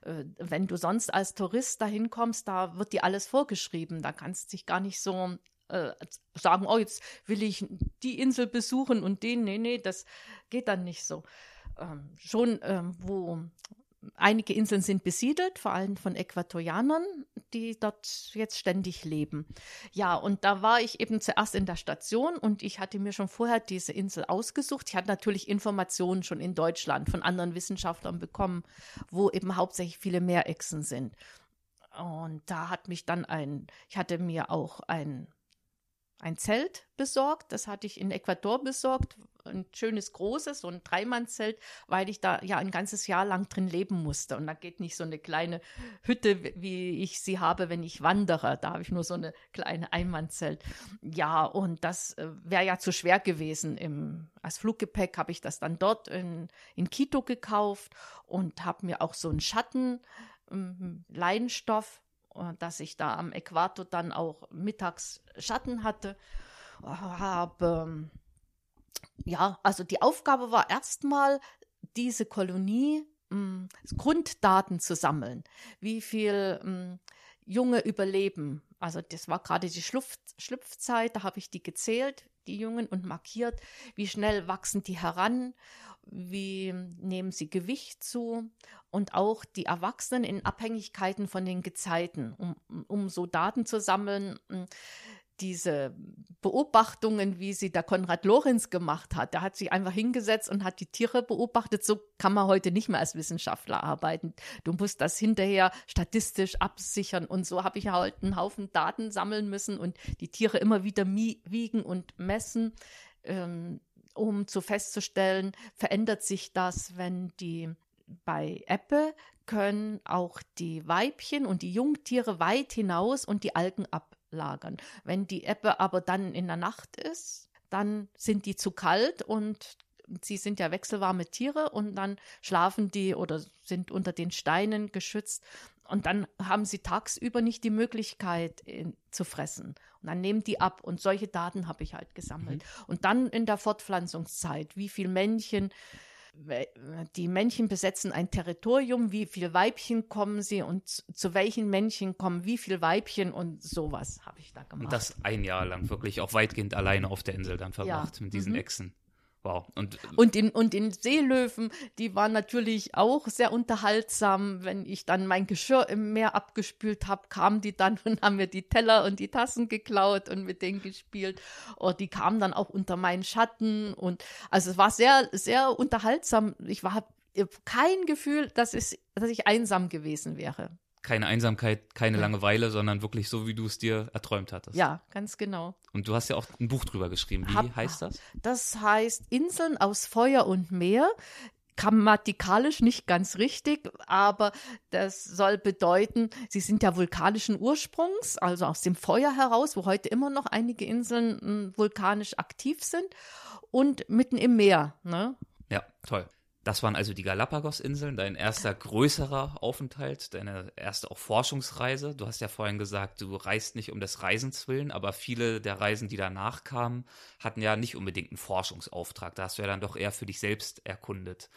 C: Äh, wenn du sonst als Tourist dahin kommst, da wird dir alles vorgeschrieben. Da kannst du dich gar nicht so äh, sagen, oh, jetzt will ich die Insel besuchen und den. Nee, nee, das geht dann nicht so. Ähm, schon, ähm, wo einige Inseln sind besiedelt, vor allem von Äquatorianern, die dort jetzt ständig leben. Ja, und da war ich eben zuerst in der Station und ich hatte mir schon vorher diese Insel ausgesucht. Ich hatte natürlich Informationen schon in Deutschland von anderen Wissenschaftlern bekommen, wo eben hauptsächlich viele Meerechsen sind. Und da hat mich dann ein, ich hatte mir auch ein ein Zelt besorgt. Das hatte ich in Ecuador besorgt. Ein schönes, großes, so ein Dreimannzelt, weil ich da ja ein ganzes Jahr lang drin leben musste. Und da geht nicht so eine kleine Hütte, wie ich sie habe, wenn ich wandere. Da habe ich nur so eine kleine Einmannzelt. Ja, und das äh, wäre ja zu schwer gewesen. Im, als Fluggepäck habe ich das dann dort in, in Quito gekauft und habe mir auch so einen Schatten, ähm, Leinstoff dass ich da am Äquator dann auch mittags Schatten hatte. Habe, ja, also die Aufgabe war erstmal, diese Kolonie mh, hm, Grunddaten zu sammeln. Wie viel mh, hm, Junge überleben. Also das war gerade die Schlupf Schlüpfzeit, da habe ich die gezählt, die Jungen, und markiert, wie schnell wachsen die heran wie nehmen sie Gewicht zu und auch die Erwachsenen in Abhängigkeiten von den Gezeiten, um, um so Daten zu sammeln. Diese Beobachtungen, wie sie der Konrad Lorenz gemacht hat, der hat sich einfach hingesetzt und hat die Tiere beobachtet. So kann man heute nicht mehr als Wissenschaftler arbeiten. Du musst das hinterher statistisch absichern. Und so habe ich halt einen Haufen Daten sammeln müssen und die Tiere immer wieder wiegen und messen. Ähm, um zu festzustellen, verändert sich das, wenn die bei Ebbe können auch die Weibchen und die Jungtiere weit hinaus und die Algen ablagern. Wenn die Ebbe aber dann in der Nacht ist, dann sind die zu kalt und sie sind ja wechselwarme Tiere und dann schlafen die oder sind unter den Steinen geschützt und dann haben sie tagsüber nicht die Möglichkeit in, zu fressen. Und dann nehmen die ab. Und solche Daten habe ich halt gesammelt. Mhm. Und dann in der Fortpflanzungszeit, wie viele Männchen, die Männchen besetzen ein Territorium, wie viele Weibchen kommen sie und zu welchen Männchen kommen wie viele Weibchen und sowas habe ich da gemacht.
A: Und das ein Jahr lang wirklich auch weitgehend alleine auf der Insel dann verbracht ja. mit diesen mhm. Echsen. Wow.
C: Und, und, in, und in Seelöwen, die waren natürlich auch sehr unterhaltsam. Wenn ich dann mein Geschirr im Meer abgespült habe, kamen die dann und haben mir die Teller und die Tassen geklaut und mit denen gespielt. Und die kamen dann auch unter meinen Schatten. Und also es war sehr, sehr unterhaltsam. Ich war kein Gefühl, dass, es, dass ich einsam gewesen wäre
A: keine Einsamkeit, keine Langeweile, sondern wirklich so, wie du es dir erträumt hattest.
C: Ja, ganz genau.
A: Und du hast ja auch ein Buch drüber geschrieben. Wie Hab, heißt das?
C: Das heißt Inseln aus Feuer und Meer. Grammatikalisch nicht ganz richtig, aber das soll bedeuten, sie sind ja vulkanischen Ursprungs, also aus dem Feuer heraus, wo heute immer noch einige Inseln hm, vulkanisch aktiv sind und mitten im Meer. Ne?
A: Ja, toll. Das waren also die Galapagos-Inseln, dein erster größerer Aufenthalt, deine erste auch Forschungsreise. Du hast ja vorhin gesagt, du reist nicht um des Reisens willen, aber viele der Reisen, die danach kamen, hatten ja nicht unbedingt einen Forschungsauftrag. Da hast du ja dann doch eher für dich selbst erkundet.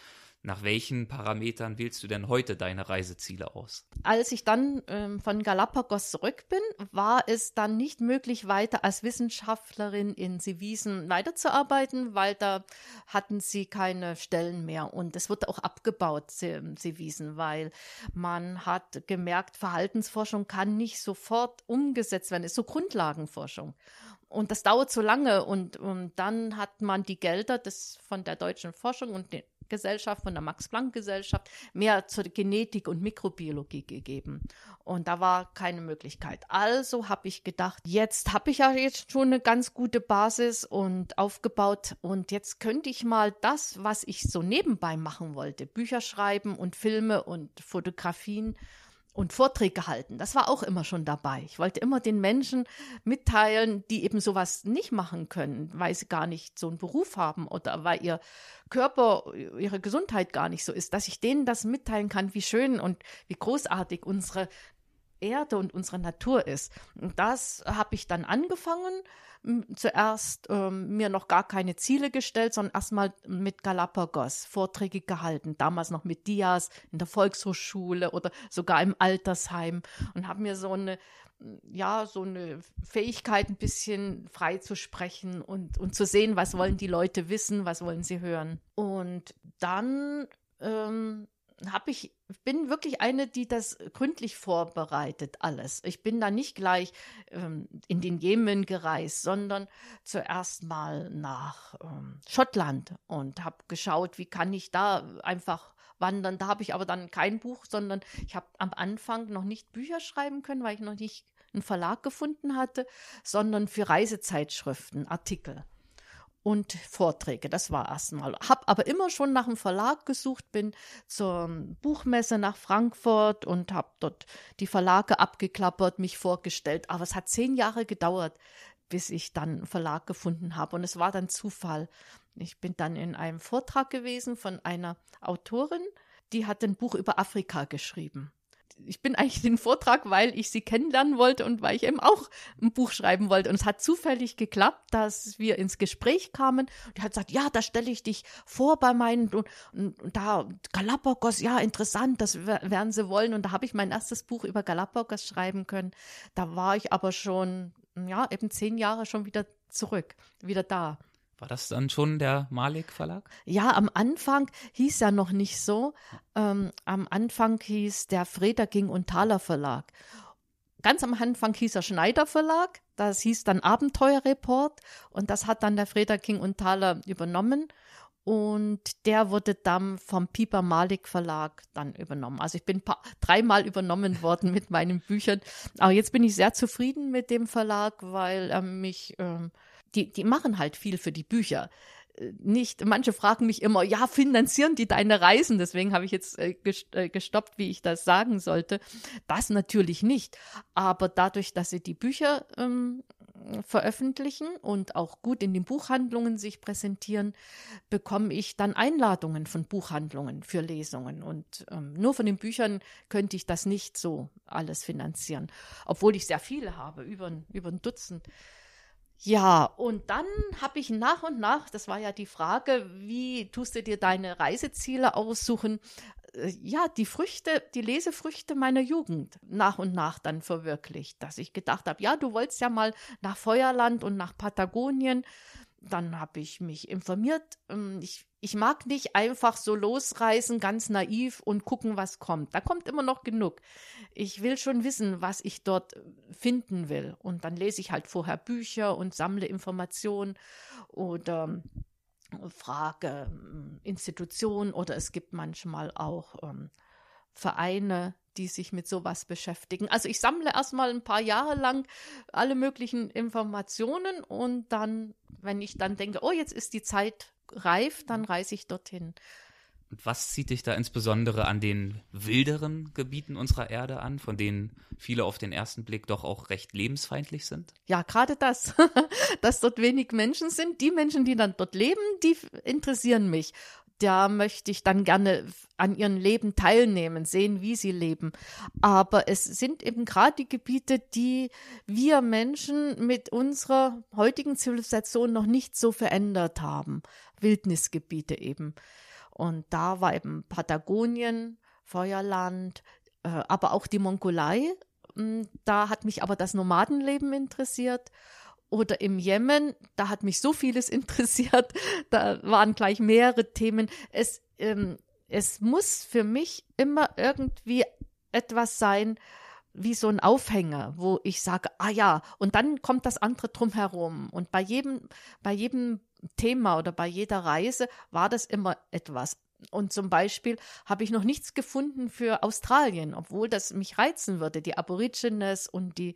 A: Nach welchen Parametern wählst du denn heute deine Reiseziele aus?
C: Als ich dann ähm, von Galapagos zurück bin, war es dann nicht möglich, weiter als Wissenschaftlerin in Seewiesen weiterzuarbeiten, weil da hatten sie keine Stellen mehr und es wurde auch abgebaut, Seewiesen, weil man hat gemerkt, Verhaltensforschung kann nicht sofort umgesetzt werden, ist so Grundlagenforschung. Und das dauert so lange und, und dann hat man die Gelder des, von der deutschen Forschung und den Gesellschaft, von der Max-Planck-Gesellschaft, mehr zur Genetik und Mikrobiologie gegeben. Und da war keine Möglichkeit. Also habe ich gedacht, jetzt habe ich ja jetzt schon eine ganz gute Basis und aufgebaut und jetzt könnte ich mal das, was ich so nebenbei machen wollte, Bücher schreiben und Filme und Fotografien und Vorträge halten. Das war auch immer schon dabei. Ich wollte immer den Menschen mitteilen, die eben sowas nicht machen können, weil sie gar nicht so einen Beruf haben oder weil ihr Körper, ihre Gesundheit gar nicht so ist, dass ich denen das mitteilen kann, wie schön und wie großartig unsere Erde und unsere Natur ist. Und das habe ich dann angefangen zuerst ähm, mir noch gar keine Ziele gestellt, sondern erstmal mit Galapagos Vorträge gehalten, damals noch mit Dias in der Volkshochschule oder sogar im Altersheim und habe mir so eine ja, so eine Fähigkeit, ein bisschen frei zu sprechen und, und zu sehen, was wollen die Leute wissen, was wollen sie hören. Und dann ähm, habe ich bin wirklich eine, die das gründlich vorbereitet alles. Ich bin da nicht gleich ähm, in den Jemen gereist, sondern zuerst mal nach ähm, Schottland und habe geschaut, wie kann ich da einfach wandern. Da habe ich aber dann kein Buch, sondern ich habe am Anfang noch nicht Bücher schreiben können, weil ich noch nicht einen Verlag gefunden hatte, sondern für Reisezeitschriften Artikel und Vorträge. Das war erstmal. Hab aber immer schon nach einem Verlag gesucht, bin zur Buchmesse nach Frankfurt und habe dort die Verlage abgeklappert, mich vorgestellt. Aber es hat zehn Jahre gedauert, bis ich dann einen Verlag gefunden habe. Und es war dann Zufall. Ich bin dann in einem Vortrag gewesen von einer Autorin, die hat ein Buch über Afrika geschrieben ich bin eigentlich den Vortrag, weil ich sie kennenlernen wollte und weil ich eben auch ein Buch schreiben wollte. Und es hat zufällig geklappt, dass wir ins Gespräch kamen. Und die hat gesagt, ja, da stelle ich dich vor bei meinen, und, und, und da Galapagos, ja, interessant, das werden sie wollen. Und da habe ich mein erstes Buch über Galapagos schreiben können. Da war ich aber schon, ja, eben zehn Jahre schon wieder zurück, wieder da.
A: War das dann schon der Malik Verlag?
C: Ja, am Anfang hieß er noch nicht so. Ähm, am Anfang hieß der Freda Ging und Thaler Verlag. Ganz am Anfang hieß er Schneider Verlag. Das hieß dann Abenteuerreport und das hat dann der Freda King und Thaler übernommen. Und der wurde dann vom Piper Malik Verlag dann übernommen. Also ich bin dreimal übernommen worden mit meinen Büchern. Aber jetzt bin ich sehr zufrieden mit dem Verlag, weil er mich ähm, die, die machen halt viel für die Bücher äh, nicht, manche fragen mich immer, ja, finanzieren die deine Reisen? Deswegen habe ich jetzt äh, äh, gestoppt, wie ich das sagen sollte. Das natürlich nicht. Aber dadurch, dass sie die Bücher ähm, veröffentlichen und auch gut in den Buchhandlungen sich präsentieren, bekomme ich dann Einladungen von Buchhandlungen für Lesungen. Und ähm, nur von den Büchern könnte ich das nicht so alles finanzieren, obwohl ich sehr viele habe, über, über ein Dutzend. Ja, und dann habe ich nach und nach, das war ja die Frage, wie tust du dir deine Reiseziele aussuchen? Äh, ja, die Früchte, die Lesefrüchte meiner Jugend nach und nach dann verwirklicht, dass ich gedacht habe, ja, du wolltest ja mal nach Feuerland und nach Patagonien. Dann habe ich mich informiert. Ähm, ich ich mag nicht einfach so losreisen, ganz naiv und gucken, was kommt. Da kommt immer noch genug. Ich will schon wissen, was ich dort finden will. Und dann lese ich halt vorher Bücher und sammle Informationen oder frage ähm, Institutionen oder es gibt manchmal auch ähm, Vereine, die sich mit sowas beschäftigen. Also ich sammle erstmal ein paar Jahre lang alle möglichen Informationen und dann, wenn ich dann denke, oh, jetzt ist die Zeit reif, dann reise ich dorthin.
A: Und was zieht dich da insbesondere an den wilderen Gebieten unserer Erde an, von denen viele auf den ersten Blick doch auch recht lebensfeindlich sind?
C: Ja, gerade das, dass dort wenig Menschen sind. Die Menschen, die dann dort leben, die interessieren mich da möchte ich dann gerne an ihrem Leben teilnehmen, sehen, wie sie leben. Aber es sind eben gerade die Gebiete, die wir Menschen mit unserer heutigen Zivilisation noch nicht so verändert haben. Wildnisgebiete eben. Und da war eben Patagonien, Feuerland, äh, aber auch die Mongolei. Hm, da hat mich aber das Nomadenleben interessiert oder im Jemen, da hat mich so vieles interessiert, da waren gleich mehrere Themen. Es, ähm, es muss für mich immer irgendwie etwas sein, wie so ein Aufhänger, wo ich sage, ah ja, und dann kommt das andere drumherum. Und bei jedem, bei jedem Thema oder bei jeder Reise war das immer etwas. Und zum Beispiel habe ich noch nichts gefunden für Australien, obwohl das mich reizen würde. Die Aborigines und die,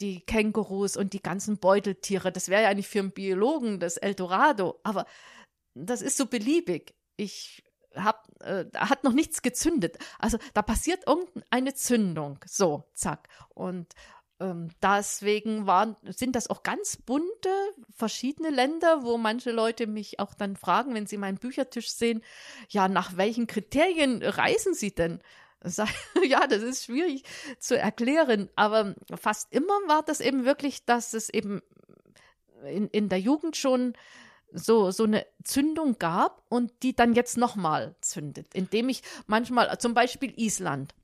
C: die Kängurus und die ganzen Beuteltiere. Das wäre ja eigentlich für einen Biologen das Eldorado, aber das ist so beliebig. Ich hab, äh, hat noch nichts gezündet. Also da passiert irgendeine Zündung. So, zack. Und ähm, deswegen waren, sind das auch ganz bunte, verschiedene Länder, wo manche Leute mich auch dann fragen, wenn sie meinen Büchertisch sehen, ja, nach welchen Kriterien reisen sie denn? Ja, das ist schwierig zu erklären, aber fast immer war das eben wirklich, dass es eben in, in der Jugend schon so, so eine Zündung gab und die dann jetzt nochmal zündet, indem ich manchmal, zum Beispiel Island,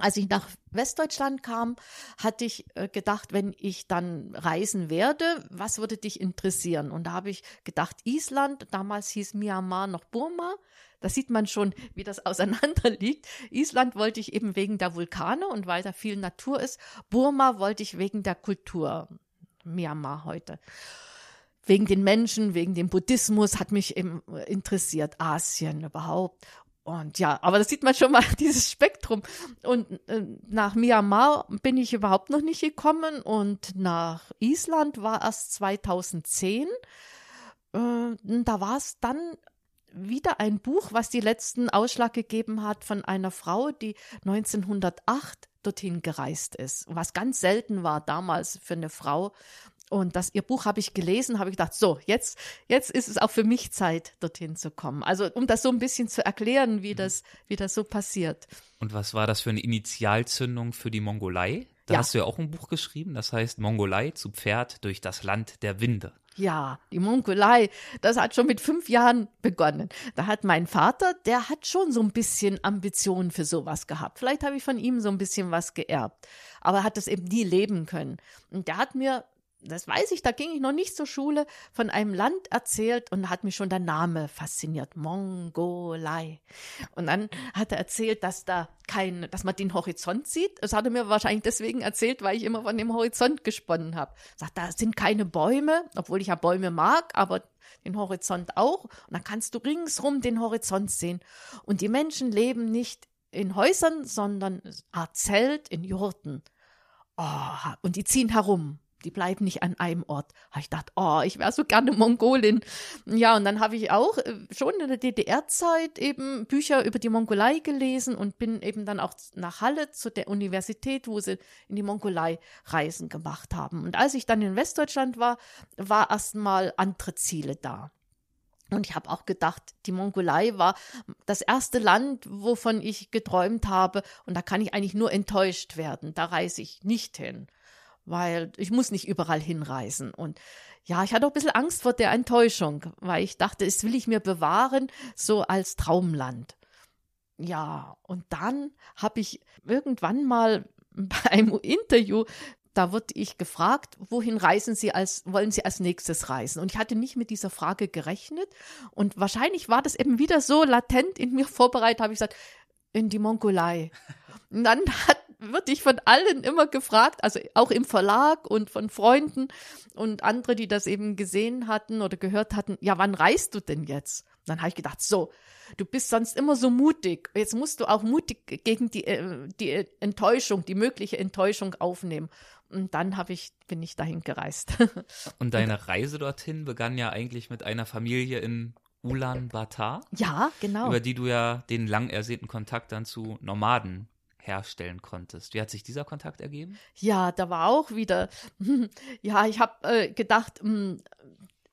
C: als ich nach Westdeutschland kam, hatte ich äh, gedacht, wenn ich dann reisen werde, was würde dich interessieren? Und da habe ich gedacht, Island, damals hieß Myanmar noch Burma. Da sieht man schon, wie das auseinander liegt. Island wollte ich eben wegen der Vulkane und weil da viel Natur ist. Burma wollte ich wegen der Kultur. Myanmar heute. Wegen den Menschen, wegen dem Buddhismus hat mich eben interessiert, Asien überhaupt. Und ja, aber das sieht man schon mal, dieses Spektrum. Und äh, nach Myanmar bin ich überhaupt noch nicht gekommen und nach Island war erst 2010. Äh, da war es dann wieder ein Buch, was die letzten Ausschlag gegeben hat von einer Frau, die 1908 dorthin gereist ist, was ganz selten war damals für eine Frau. Und das ihr Buch habe ich gelesen, habe ich gedacht, so, jetzt, jetzt ist es auch für mich Zeit, dorthin zu kommen. Also um das so ein bisschen zu erklären, wie mhm. das, wie das so passiert.
A: Und was war das für eine Initialzündung für die Mongolei? Da ja. hast du ja auch ein Buch geschrieben, das heißt Mongolei zu Pferd durch das Land der Winde.
C: Ja, die Mongolei, das hat schon mit fünf Jahren begonnen. Da hat mein Vater, der hat schon so ein bisschen Ambitionen für sowas gehabt. Vielleicht habe ich von ihm so ein bisschen was geerbt. Aber er hat das eben nie leben können. Und der hat mir das weiß ich, da ging ich noch nicht zur Schule, von einem Land erzählt und hat mich schon der Name fasziniert, Mongolei. Und dann hat er erzählt, dass da kein, dass man den Horizont sieht. Das hat er mir wahrscheinlich deswegen erzählt, weil ich immer von dem Horizont gesponnen habe. Sagt, da sind keine Bäume, obwohl ich ja Bäume mag, aber den Horizont auch. Und dann kannst du ringsrum den Horizont sehen. Und die Menschen leben nicht in Häusern, sondern Zelt in Jurten. Oh, und die ziehen herum die bleiben nicht an einem Ort. Habe ich gedacht, oh, ich wäre so gerne Mongolin. Ja, und dann habe ich auch äh, schon in der DDR-Zeit eben Bücher über die Mongolei gelesen und bin eben dann auch nach Halle zu der Universität, wo sie in die Mongolei Reisen gemacht haben. Und als ich dann in Westdeutschland war, war erstmal andere Ziele da. Und ich habe auch gedacht, die Mongolei war das erste Land, wovon ich geträumt habe. Und da kann ich eigentlich nur enttäuscht werden. Da reise ich nicht hin weil ich muss nicht überall hinreisen. Und ja, ich hatte auch ein bisschen Angst vor der Enttäuschung, weil ich dachte, das will ich mir bewahren, so als Traumland. Ja, und dann habe ich irgendwann mal bei einem Interview da wurde ich gefragt, wohin reisen Sie als, wollen Sie als nächstes reisen? Und ich hatte nicht mit dieser Frage gerechnet. Und wahrscheinlich war das eben wieder so latent in mir vorbereitet, habe ich gesagt, in die Mongolei. Und dann hat wird ich von allen immer gefragt, also auch im Verlag und von Freunden und andere, die das eben gesehen hatten oder gehört hatten, ja, wann reist du denn jetzt? dann habe ich gedacht, so, du bist sonst immer so mutig. Jetzt musst du auch mutig gegen die, äh, die Enttäuschung, die mögliche Enttäuschung aufnehmen. Und dann habe ich, bin ich dahin gereist.
A: Und deine Reise dorthin begann ja eigentlich mit einer Familie in Ulaanbaatar.
C: Ja, genau.
A: Über die du ja den lang ersehnten Kontakt dann zu Nomaden herstellen konntest. Wie hat sich dieser Kontakt ergeben?
C: Ja, da war auch wieder, ja, ich habe äh, gedacht, mh, hm,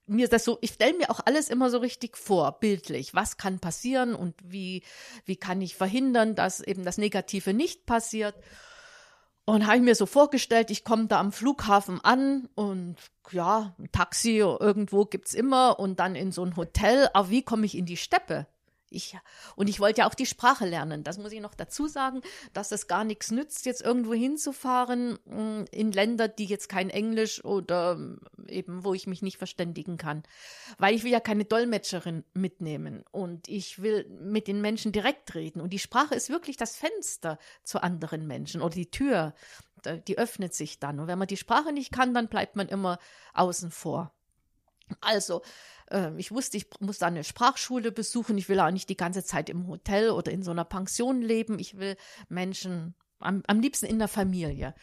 C: mir das so, ich stelle mir auch alles immer so richtig vor, bildlich. Was kann passieren und wie, wie kann ich verhindern, dass eben das Negative nicht passiert? Und habe ich mir so vorgestellt, ich komme da am Flughafen an und ja, ein Taxi irgendwo gibt's immer und dann in so ein Hotel. Aber wie komme ich in die Steppe? Ich, und ich wollte ja auch die Sprache lernen. Das muss ich noch dazu sagen, dass es gar nichts nützt, jetzt irgendwo hinzufahren mm, in Länder, die jetzt kein Englisch oder mm, eben, wo ich mich nicht verständigen kann. Weil ich will ja keine Dolmetscherin mitnehmen und ich will mit den Menschen direkt reden. Und die Sprache ist wirklich das Fenster zu anderen Menschen oder die Tür, die öffnet sich dann. Und wenn man die Sprache nicht kann, dann bleibt man immer außen vor. Also, ich wusste, ich muss da eine Sprachschule besuchen. Ich will auch nicht die ganze Zeit im Hotel oder in so einer Pension leben. Ich will Menschen am, am liebsten in der Familie.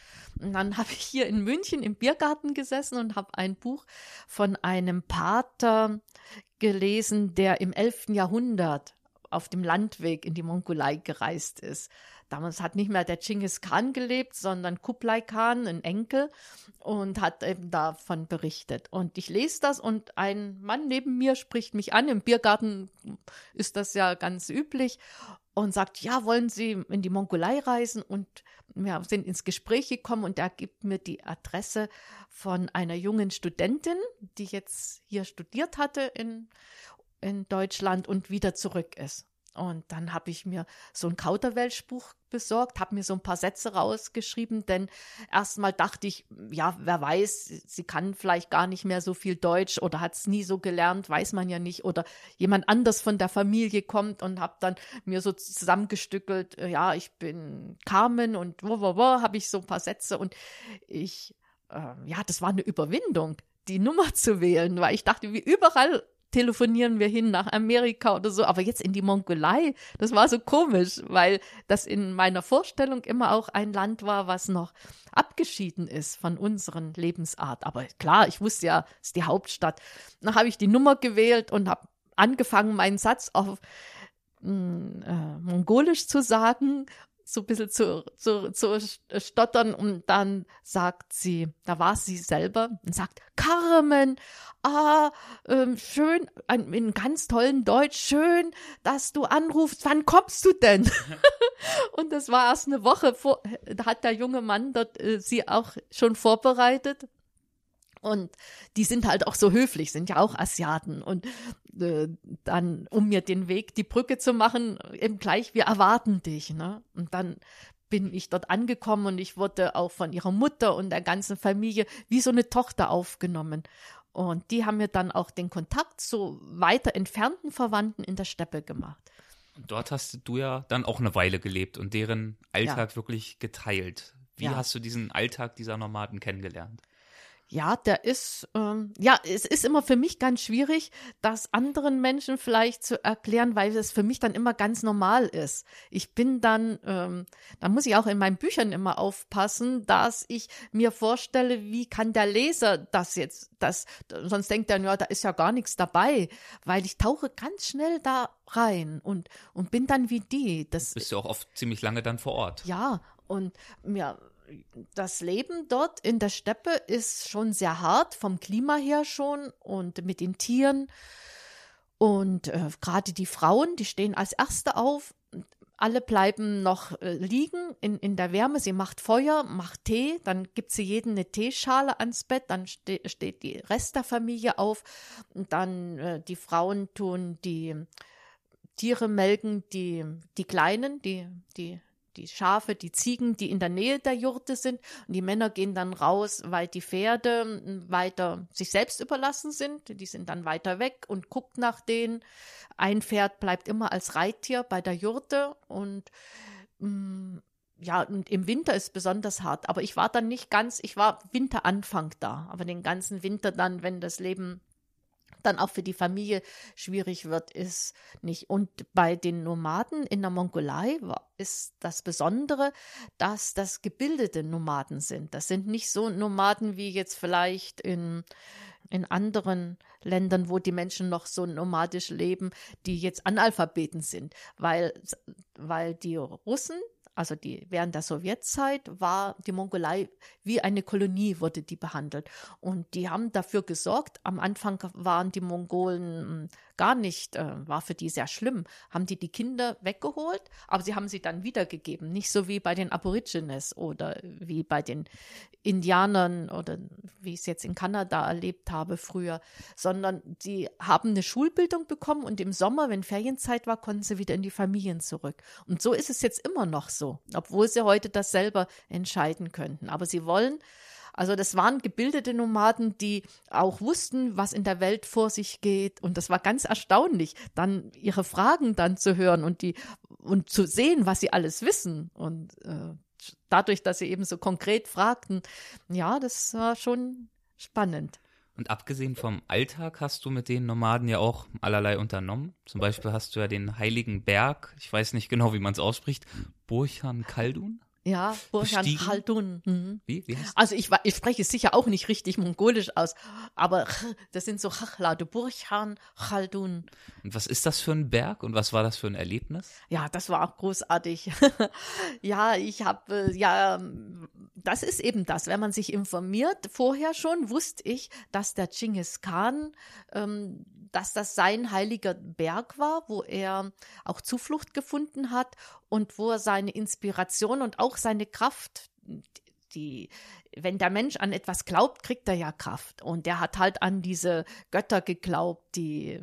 C: Und dann habe ich hier in München im Biergarten gesessen und habe ein Buch von einem Pater gelesen, der im 11. Jahrhundert auf dem Landweg in die Mongolei gereist ist. Damals hat nicht mehr der Genghis Khan gelebt, sondern Kublai Khan, ein Enkel, und hat eben davon berichtet. Und ich lese das und ein Mann neben mir spricht mich an. Im Biergarten ist das ja ganz üblich und sagt, ja, wollen Sie in die Mongolei reisen? Und wir sind ins Gespräch gekommen und er gibt mir die Adresse von einer jungen Studentin, die jetzt hier studiert hatte in, in Deutschland und wieder zurück ist. Und dann habe ich mir so ein Kauderwelsch-Buch besorgt, habe mir so ein paar Sätze rausgeschrieben, denn erstmal dachte ich, ja, wer weiß, sie kann vielleicht gar nicht mehr so viel Deutsch oder hat es nie so gelernt, weiß man ja nicht. Oder jemand anders von der Familie kommt und habe dann mir so zusammengestückelt, äh, ja, ich bin Carmen und wo, wo, wo, habe ich so ein paar Sätze und ich, äh, ja, das war eine Überwindung die Nummer zu wählen, weil ich dachte, wie überall telefonieren wir hin nach Amerika oder so, aber jetzt in die Mongolei, das war so komisch, weil das in meiner Vorstellung immer auch ein Land war, was noch abgeschieden ist von unseren Lebensart. Aber klar, ich wusste ja, es ist die Hauptstadt. Dann habe ich die Nummer gewählt und habe angefangen, meinen Satz auf hm, äh, Mongolisch zu sagen so ein bisschen zu, zu, zu stottern und dann sagt sie, da war sie selber und sagt, Carmen, ah, ähm, schön, ein, in ganz tollen Deutsch, schön, dass du anrufst, wann kommst du denn? und das war erst eine Woche vor, da hat der junge Mann dort äh, sie auch schon vorbereitet und die sind halt auch so höflich, sind ja auch Asiaten. Und äh, dann, um mir den Weg, die Brücke zu machen, eben gleich, wir erwarten dich. Ne? Und dann bin ich dort angekommen und ich wurde auch von ihrer Mutter und der ganzen Familie wie so eine Tochter aufgenommen. Und die haben mir dann auch den Kontakt zu weiter entfernten Verwandten in der Steppe gemacht.
A: Und dort hast du ja dann auch eine Weile gelebt und deren Alltag ja. wirklich geteilt. Wie ja. hast du diesen Alltag dieser Nomaden kennengelernt?
C: Ja, der ist, ähm, ja, es ist immer für mich ganz schwierig, das anderen Menschen vielleicht zu erklären, weil es für mich dann immer ganz normal ist. Ich bin dann, ähm, da muss ich auch in meinen Büchern immer aufpassen, dass ich mir vorstelle, wie kann der Leser das jetzt, das, sonst denkt er, ja, da ist ja gar nichts dabei, weil ich tauche ganz schnell da rein und, und bin dann wie die.
A: Das bist du auch oft ziemlich lange dann vor Ort.
C: Ja, und mir, das Leben dort in der Steppe ist schon sehr hart, vom Klima her schon und mit den Tieren. Und äh, gerade die Frauen, die stehen als Erste auf. Alle bleiben noch äh, liegen in, in der Wärme. Sie macht Feuer, macht Tee, dann gibt sie jeden eine Teeschale ans Bett, dann ste steht die Rest der Familie auf. Und dann äh, die Frauen tun die Tiere melken, die, die Kleinen, die, die die Schafe, die Ziegen, die in der Nähe der Jurte sind. Und die Männer gehen dann raus, weil die Pferde hm, weiter sich selbst überlassen sind. Die sind dann weiter weg und guckt nach denen. Ein Pferd bleibt immer als Reittier bei der Jurte und hm, ja, und im Winter ist besonders hart. Aber ich war dann nicht ganz, ich war Winteranfang da. Aber den ganzen Winter dann, wenn das Leben dann auch für die Familie schwierig wird, ist nicht. Und bei den Nomaden in der Mongolei ist das Besondere, dass das gebildete Nomaden sind. Das sind nicht so Nomaden wie jetzt vielleicht in, in anderen Ländern, wo die Menschen noch so nomadisch leben, die jetzt Analphabeten sind, weil, weil die Russen, also die, während der Sowjetzeit war die Mongolei wie eine Kolonie, wurde die behandelt. Und die haben dafür gesorgt, am Anfang waren die Mongolen hm, gar nicht, äh, war für die sehr schlimm, haben die die Kinder weggeholt, aber sie haben sie dann wiedergegeben. Nicht so wie bei den Aborigines oder wie bei den Indianern oder wie ich es jetzt in Kanada erlebt habe früher, sondern sie haben eine Schulbildung bekommen und im Sommer, wenn Ferienzeit war, konnten sie wieder in die Familien zurück. Und so ist es jetzt immer noch so, obwohl sie heute das selber entscheiden könnten. Aber sie wollen also das waren gebildete Nomaden, die auch wussten, was in der Welt vor sich geht. Und das war ganz erstaunlich, dann ihre Fragen dann zu hören und die und zu sehen, was sie alles wissen. Und äh, dadurch, dass sie eben so konkret fragten, ja, das war schon spannend.
A: Und abgesehen vom Alltag hast du mit den Nomaden ja auch allerlei unternommen. Zum Beispiel hast du ja den Heiligen Berg, ich weiß nicht genau, wie man es ausspricht, Burchan Kaldun
C: Ja, Burhan? Khaldun. Mhm.
A: Wie? Wie heißt
C: Also ich, ich spreche sicher auch nicht richtig mongolisch aus, aber das sind so Chachlade, Burhan Khaldun.
A: Und was ist das für ein Berg und was war das für ein Erlebnis?
C: Ja, das war auch großartig. ja, ich habe, äh, ja, das ist eben das. Wenn man sich informiert, vorher schon wusste ich, dass der Genghis Khan, ähm, dass das sein heiliger Berg war, wo er auch Zuflucht gefunden hat und wo er seine Inspiration und auch seine Kraft, die, wenn der Mensch an etwas glaubt, kriegt er ja Kraft. Und er hat halt an diese Götter geglaubt, die,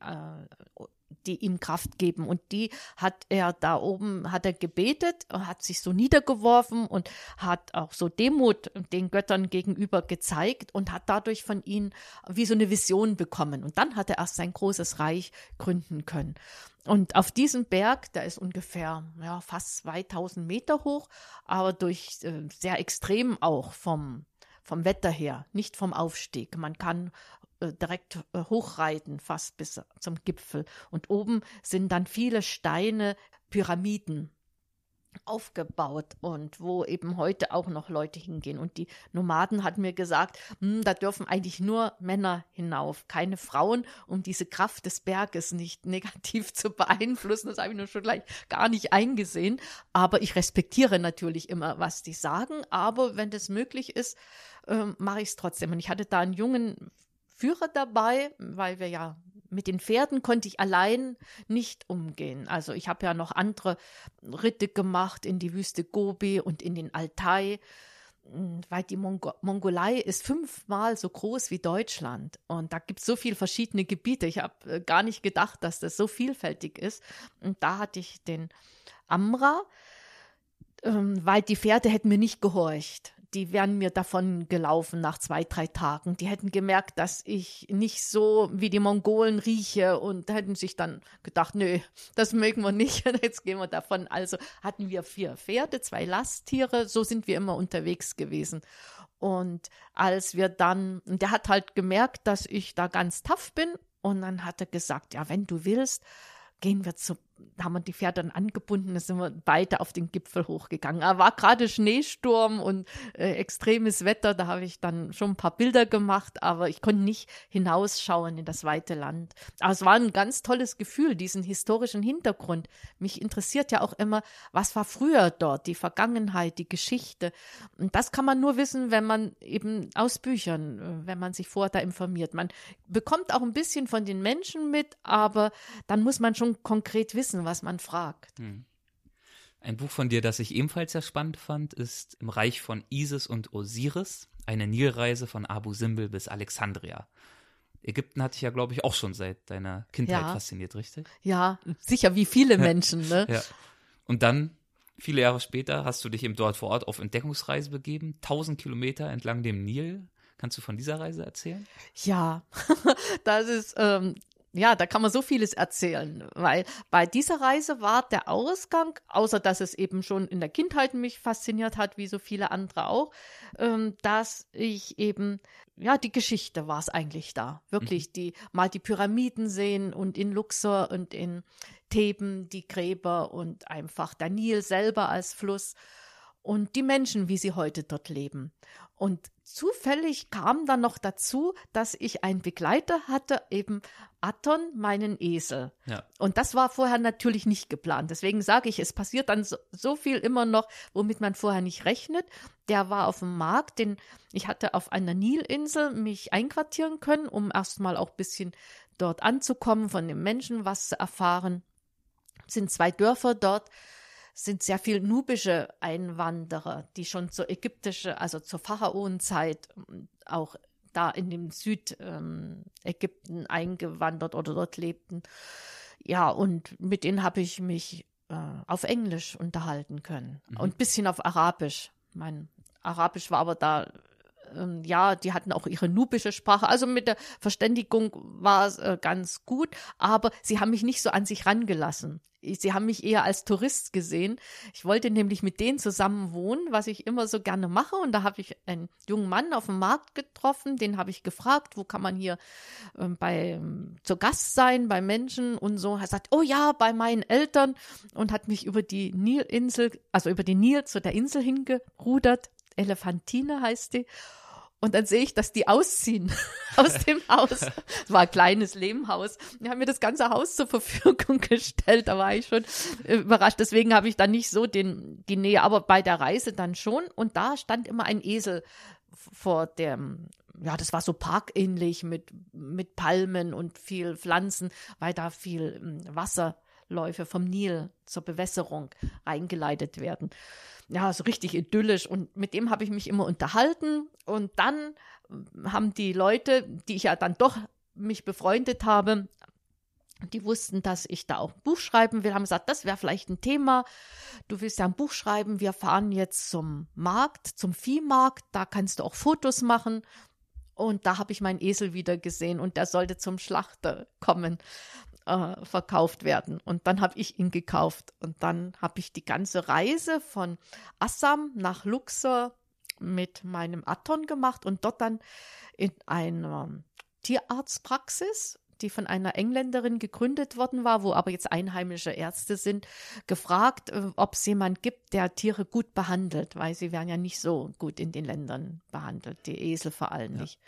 C: äh, die ihm Kraft geben. Und die hat er da oben, hat er gebetet, hat sich so niedergeworfen und hat auch so Demut den Göttern gegenüber gezeigt und hat dadurch von ihnen wie so eine Vision bekommen. Und dann hat er erst sein großes Reich gründen können. Und auf diesem Berg, der ist ungefähr ja, fast 2000 Meter hoch, aber durch äh, sehr extrem auch vom, vom Wetter her, nicht vom Aufstieg. Man kann direkt äh, hochreiten, fast bis zum Gipfel. Und oben sind dann viele Steine, Pyramiden aufgebaut und wo eben heute auch noch Leute hingehen. Und die Nomaden hatten mir gesagt, hm, da dürfen eigentlich nur Männer hinauf, keine Frauen, um diese Kraft des Berges nicht negativ zu beeinflussen. Das habe ich nur schon gleich gar nicht eingesehen. Aber ich respektiere natürlich immer, was die sagen. Aber wenn das möglich ist, ähm, mache ich es trotzdem. Und ich hatte da einen jungen Führer dabei, weil wir ja mit den Pferden konnte ich allein nicht umgehen. Also ich habe ja noch andere Ritte gemacht in die Wüste Gobi und in den Altai, mh, weil die Mongo Mongolei ist fünfmal so groß wie Deutschland. Und da gibt es so viele verschiedene Gebiete. Ich habe äh, gar nicht gedacht, dass das so vielfältig ist. Und da hatte ich den Amra, ähm, weil die Pferde hätten mir nicht gehorcht. Die wären mir davon gelaufen nach zwei, drei Tagen. Die hätten gemerkt, dass ich nicht so wie die Mongolen rieche und hätten sich dann gedacht, nö, das mögen wir nicht, jetzt gehen wir davon. Also hatten wir vier Pferde, zwei Lasttiere, so sind wir immer unterwegs gewesen. Und als wir dann, der hat halt gemerkt, dass ich da ganz tough bin und dann hat er gesagt, ja, wenn du willst, gehen wir zu, haben wir die Pferde dann angebunden, da sind wir beide auf den Gipfel hochgegangen. Da war gerade Schneesturm und äh, extremes Wetter, da habe ich dann schon ein paar Bilder gemacht, aber ich konnte nicht hinausschauen in das weite Land. Aber es war ein ganz tolles Gefühl, diesen historischen Hintergrund. Mich interessiert ja auch immer, was war früher dort, die Vergangenheit, die Geschichte. Und das kann man nur wissen, wenn man eben aus Büchern, äh, wenn man sich vorher da informiert. Man bekommt auch ein bisschen von den Menschen mit, aber dann muss man schon konkret wissen, was man fragt.
A: Ein Buch von dir, das ich ebenfalls sehr spannend fand, ist Im Reich von Isis und Osiris, eine Nilreise von Abu Simbel bis Alexandria. Ägypten hatte ich ja, glaube ich, auch schon seit deiner Kindheit
C: Ja.
A: fasziniert, richtig?
C: Ja, sicher wie viele Menschen, ne?
A: Ja. Und dann, viele Jahre später, hast du dich eben dort vor Ort auf Entdeckungsreise begeben, 1000 Kilometer entlang dem Nil. Kannst du von dieser Reise erzählen?
C: Ja, das ist, ähm, ja, da kann man so vieles erzählen, weil bei dieser Reise war der Ausgang, außer dass es eben schon in der Kindheit mich fasziniert hat, wie so viele andere auch, ähm, dass ich eben, ja, die Geschichte war es eigentlich da. Wirklich, die, mal die Pyramiden sehen und in Luxor und in Theben die Gräber und einfach der Nil selber als Fluss und die Menschen, wie sie heute dort leben. Und zufällig kam dann noch dazu, dass ich einen Begleiter hatte, eben Aton, meinen Esel.
A: Ja.
C: Und das war vorher natürlich nicht geplant. Deswegen sage ich, es passiert dann so, so viel immer noch, womit man vorher nicht rechnet. Der war auf dem Markt, den ich hatte auf einer Nilinsel mich einquartieren können, um erstmal auch ein bisschen dort anzukommen, von den Menschen was zu erfahren. Es sind zwei Dörfer dort sind sehr viel nubische Einwanderer, die schon zur ägyptische, also zur Pharaonenzeit ähm, auch da in dem Südägypten ähm, eingewandert oder dort lebten. Ja, und mit denen habe ich mich äh, auf Englisch unterhalten können und ein bisschen auf Arabisch. Mein Arabisch war aber da ähm, ja, die hatten auch ihre nubische Sprache. Also mit der Verständigung war es äh, ganz gut, aber sie haben mich nicht so an sich rangelassen. Sie haben mich eher als Tourist gesehen. Ich wollte nämlich mit denen zusammen wohnen, was ich immer so gerne mache. Und da habe ich einen jungen Mann auf dem Markt getroffen, den habe ich gefragt, wo kann man hier äh, bei zu Gast sein, bei Menschen und so. Er sagt, oh ja, bei meinen Eltern und hat mich über die Nilinsel, also über den Nil zu der Insel hingerudert. Elefantine heißt die. Und dann sehe ich, dass die ausziehen aus dem Haus. Es war ein kleines Lehmhaus. Die haben mir das ganze Haus zur Verfügung gestellt. Da war ich schon überrascht. Deswegen habe ich dann nicht so den, die Nähe, aber bei der Reise dann schon. Und da stand immer ein Esel vor dem, ja, das war so parkähnlich mit, mit Palmen und viel Pflanzen, weil da viel hm, Wasserläufe vom Nil zur Bewässerung eingeleitet werden ja, so richtig idyllisch. Und mit dem habe ich mich immer unterhalten. Und dann haben die Leute, die ich ja dann doch mich befreundet habe, die wussten, dass ich da auch ein Buch schreiben will, haben gesagt, das wäre vielleicht ein Thema. Du willst ja ein Buch schreiben. Wir fahren jetzt zum Markt, zum Viehmarkt. Da kannst du auch Fotos machen. Und da habe ich meinen Esel wieder gesehen und der sollte zum Schlachter kommen äh, verkauft werden. Und dann habe ich ihn gekauft. Und dann habe ich die ganze Reise von Assam nach Luxor mit meinem Aton gemacht und dort dann in einer Tierarztpraxis die von einer Engländerin gegründet worden war, wo aber jetzt einheimische Ärzte sind, gefragt, äh, ob es jemand gibt, der Tiere gut behandelt, weil sie werden ja nicht so gut in den Ländern behandelt, die Esel vor allem ja. nicht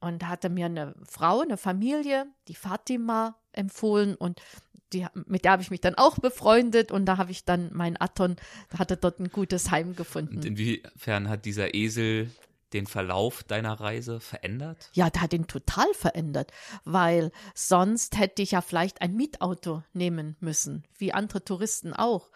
C: und hatte mir eine Frau, eine Familie, die Fatima, empfohlen und die, mit der habe ich mich dann auch befreundet und da habe ich dann mein Aton, da hatte dort ein gutes Heim gefunden. Und
A: inwiefern hat dieser Esel den Verlauf deiner Reise verändert?
C: Ja, der hat ihn total verändert, weil sonst hätte ich ja vielleicht ein Mietauto nehmen müssen, wie andere Touristen auch.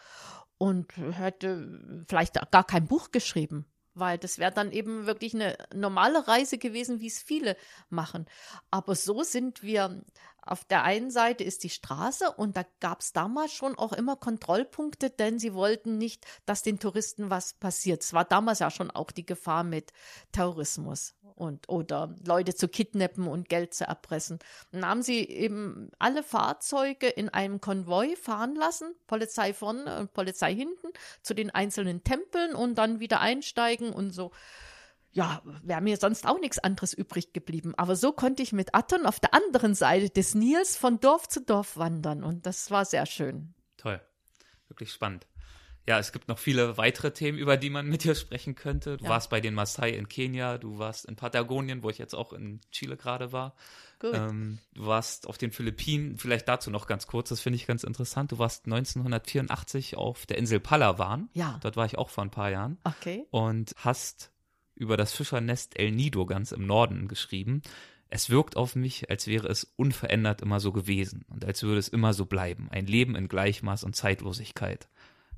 C: Und hätte vielleicht gar kein Buch geschrieben weil das wäre dann eben wirklich eine normale Reise gewesen, wie es viele machen. Aber so sind wir auf der einen Seite ist die Straße und da gab es damals schon auch immer Kontrollpunkte, denn sie wollten nicht, dass den Touristen was passiert. Es war damals ja schon auch die Gefahr mit Terrorismus und oder Leute zu kidnappen und Geld zu erpressen. Dann haben sie eben alle Fahrzeuge in einem Konvoi fahren lassen, Polizei vorne und Polizei hinten, zu den einzelnen Tempeln und dann wieder einsteigen und so ja, wäre mir sonst auch nichts anderes übrig geblieben. Aber so konnte ich mit Aton auf der anderen Seite des Nils von Dorf zu Dorf wandern und das war sehr schön.
A: Toll, wirklich spannend. Ja, es gibt noch viele weitere Themen, über die man mit dir sprechen könnte. Du ja. warst bei den Maasai in Kenia, du warst in Patagonien, wo ich jetzt auch in Chile gerade war. Ähm, du warst auf den Philippinen, vielleicht dazu noch ganz kurz, das finde ich ganz interessant. Du warst 1984 auf der Insel Palawan. Ja. Dort war ich auch vor ein paar Jahren. Okay. Und hast über das Fischernest El Nido ganz im Norden geschrieben. Es wirkt auf mich, als wäre es unverändert immer so gewesen und als würde es immer so bleiben. Ein Leben in Gleichmaß und Zeitlosigkeit.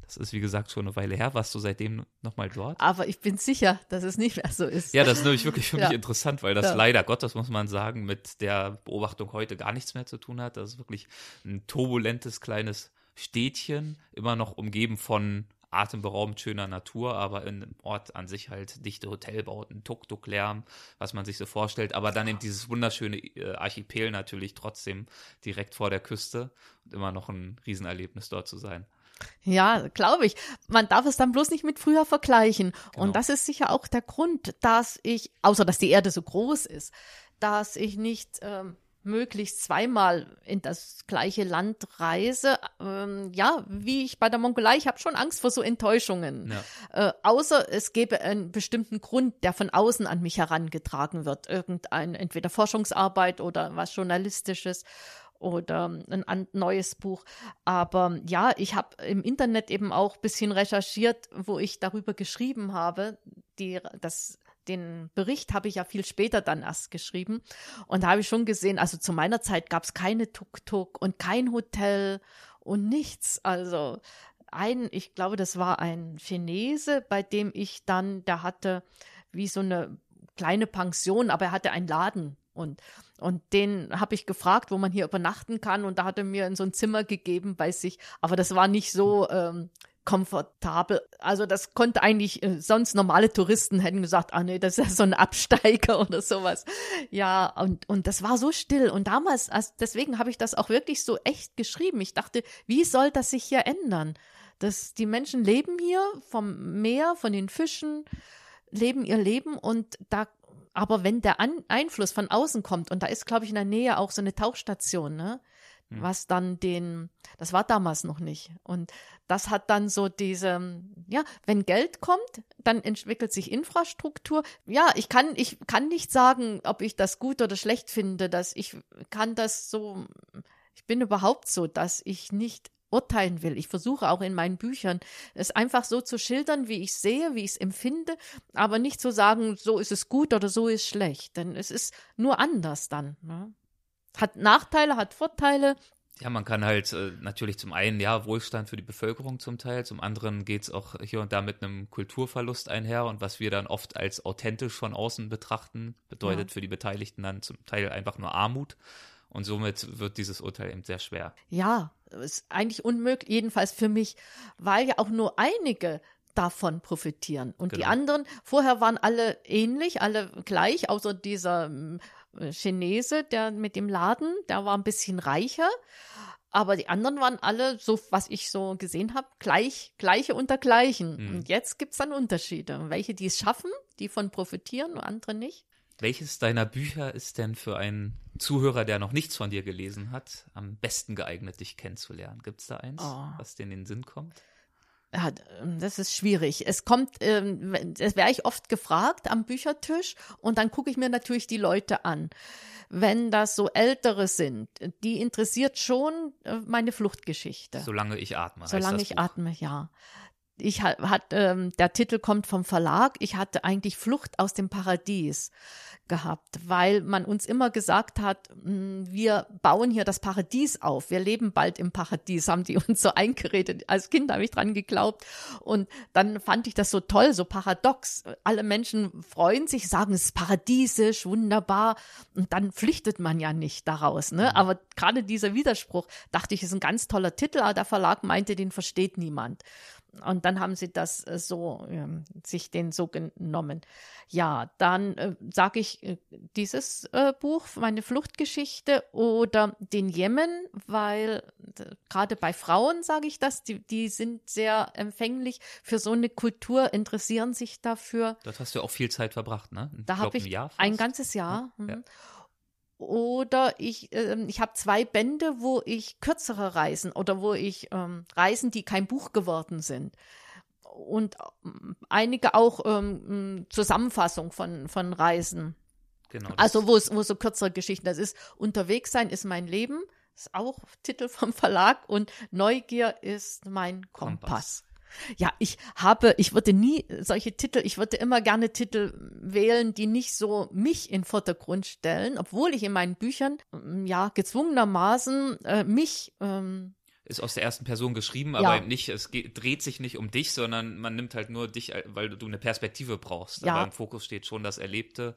A: Das ist, wie gesagt, schon eine Weile her. Warst du seitdem nochmal dort?
C: Aber ich bin sicher, dass es nicht mehr so ist.
A: Ja, das ist nämlich wirklich für ja. mich interessant, weil das ja. leider Gottes, muss man sagen, mit der Beobachtung heute gar nichts mehr zu tun hat. Das ist wirklich ein turbulentes kleines Städtchen, immer noch umgeben von atemberaubend schöner Natur, aber im Ort an sich halt dichte Hotelbauten, Tuk-Tuk-Lärm, was man sich so vorstellt, aber dann eben dieses wunderschöne äh, Archipel natürlich trotzdem direkt vor der Küste und immer noch ein Riesenerlebnis dort zu sein.
C: Ja, glaube ich. Man darf es dann bloß nicht mit früher vergleichen. Genau. Und das ist sicher auch der Grund, dass ich, außer dass die Erde so groß ist, dass ich nicht ähm, möglichst zweimal in das gleiche Land reise. Ähm, ja, wie ich bei der Mongolei, ich habe schon Angst vor so Enttäuschungen. Ja. Äh, außer es gäbe einen bestimmten Grund, der von außen an mich herangetragen wird. Irgendein, entweder Forschungsarbeit oder was Journalistisches oder ein neues Buch. Aber ja, ich habe im Internet eben auch bisschen recherchiert, wo ich darüber geschrieben habe, die, das den Bericht habe ich ja viel später dann erst geschrieben. Und da habe ich schon gesehen, also zu meiner Zeit gab es keine Tuk-Tuk und kein Hotel und nichts. Also ein, ich glaube, das war ein Chinese, bei dem ich dann, der hatte wie so eine kleine Pension, aber er hatte einen Laden und, und den habe ich gefragt, wo man hier übernachten kann und da hat er mir in so ein Zimmer gegeben bei sich, aber das war nicht so, ähm, komfortabel. Also das konnte eigentlich äh, sonst normale Touristen hätten gesagt, ah nee, das ist ja so ein Absteiger oder sowas. Ja, und und das war so still und damals also deswegen habe ich das auch wirklich so echt geschrieben. Ich dachte, wie soll das sich hier ändern? Dass die Menschen leben hier vom Meer, von den Fischen, leben ihr Leben und da aber wenn der An Einfluss von außen kommt und da ist glaube ich in der Nähe auch so eine Tauchstation, ne? Hm. was dann den, das war damals noch nicht. Und das hat dann so diese, ja, wenn Geld kommt, dann entwickelt sich Infrastruktur. Ja, ich kann, ich kann nicht sagen, ob ich das gut oder schlecht finde, dass ich kann das so, ich bin überhaupt so, dass ich nicht urteilen will. Ich versuche auch in meinen Büchern es einfach so zu schildern, wie ich sehe, wie ich es empfinde, aber nicht zu sagen, so ist es gut oder so ist schlecht, denn es ist nur anders dann. Ne? Hat Nachteile, hat Vorteile.
A: Ja, man kann halt äh, natürlich zum einen, ja, Wohlstand für die Bevölkerung zum Teil, zum anderen geht es auch hier und da mit einem Kulturverlust einher und was wir dann oft als authentisch von außen betrachten, bedeutet ja. für die Beteiligten dann zum Teil einfach nur Armut. Und somit wird dieses Urteil eben sehr schwer.
C: Ja, ist eigentlich unmöglich, jedenfalls für mich, weil ja auch nur einige davon profitieren. Und genau. die anderen, vorher waren alle ähnlich, alle gleich, außer dieser äh, Chinese, der mit dem Laden, der war ein bisschen reicher. Aber die anderen waren alle, so was ich so gesehen habe, gleich, gleiche unter gleichen. Mhm. Und jetzt gibt es dann Unterschiede. Welche, die es schaffen, die von profitieren und andere nicht.
A: Welches deiner Bücher ist denn für einen Zuhörer, der noch nichts von dir gelesen hat, am besten geeignet, dich kennenzulernen? Gibt es da eins, oh. was dir in den Sinn kommt?
C: Ja, ähm, das ist schwierig. Es kommt, ähm, das wäre ich oft gefragt am Büchertisch und dann gucke ich mir natürlich die Leute an. Wenn das so ältere sind, die interessiert schon äh, meine Fluchtgeschichte.
A: Solange ich atme.
C: Solange ich Buch. atme, ja. Ich hat, ähm, der Titel kommt vom Verlag. Ich hatte eigentlich Flucht aus dem Paradies gehabt, weil man uns immer gesagt hat, hm, wir bauen hier das Paradies auf, wir leben bald im Paradies, haben die uns so eingeredet. Als Kind habe ich dran geglaubt und dann fand ich das so toll, so paradox. Alle Menschen freuen sich, sagen, es ist paradiesisch, wunderbar und dann flüchtet man ja nicht daraus. Ne? Mhm. Aber gerade dieser Widerspruch, dachte ich, ist ein ganz toller Titel, aber der Verlag meinte, den versteht niemand. Und dann haben sie das äh, so, äh, sich den so genommen. Ja, dann äh, sage ich äh, dieses äh, Buch, meine Fluchtgeschichte oder den Jemen, weil gerade bei Frauen sage ich das, die, die sind sehr empfänglich für so eine Kultur, interessieren sich dafür.
A: Dort hast du auch viel Zeit verbracht, ne?
C: Ich da habe ich ein, ein ganzes Jahr. Ja. Oder ich, äh, ich habe zwei Bände, wo ich kürzere Reisen oder wo ich ähm, Reisen, die kein Buch geworden sind. Und ähm, einige auch ähm, Zusammenfassung von, von Reisen. Genau. Also wo es, wo so kürzere Geschichten, das ist Unterwegs sein ist mein Leben, ist auch Titel vom Verlag und Neugier ist mein Kompass. Kompass. Ja, ich habe, ich würde nie solche Titel, ich würde immer gerne Titel wählen, die nicht so mich in Vordergrund stellen, obwohl ich in meinen Büchern, mm, ja, gezwungenermaßen äh, mich ähm,
A: ist aus der ersten Person geschrieben, aber ja. nicht, es geht, dreht sich nicht um dich, sondern man nimmt halt nur dich, weil du eine Perspektive brauchst. Ja. Aber im Fokus steht schon das Erlebte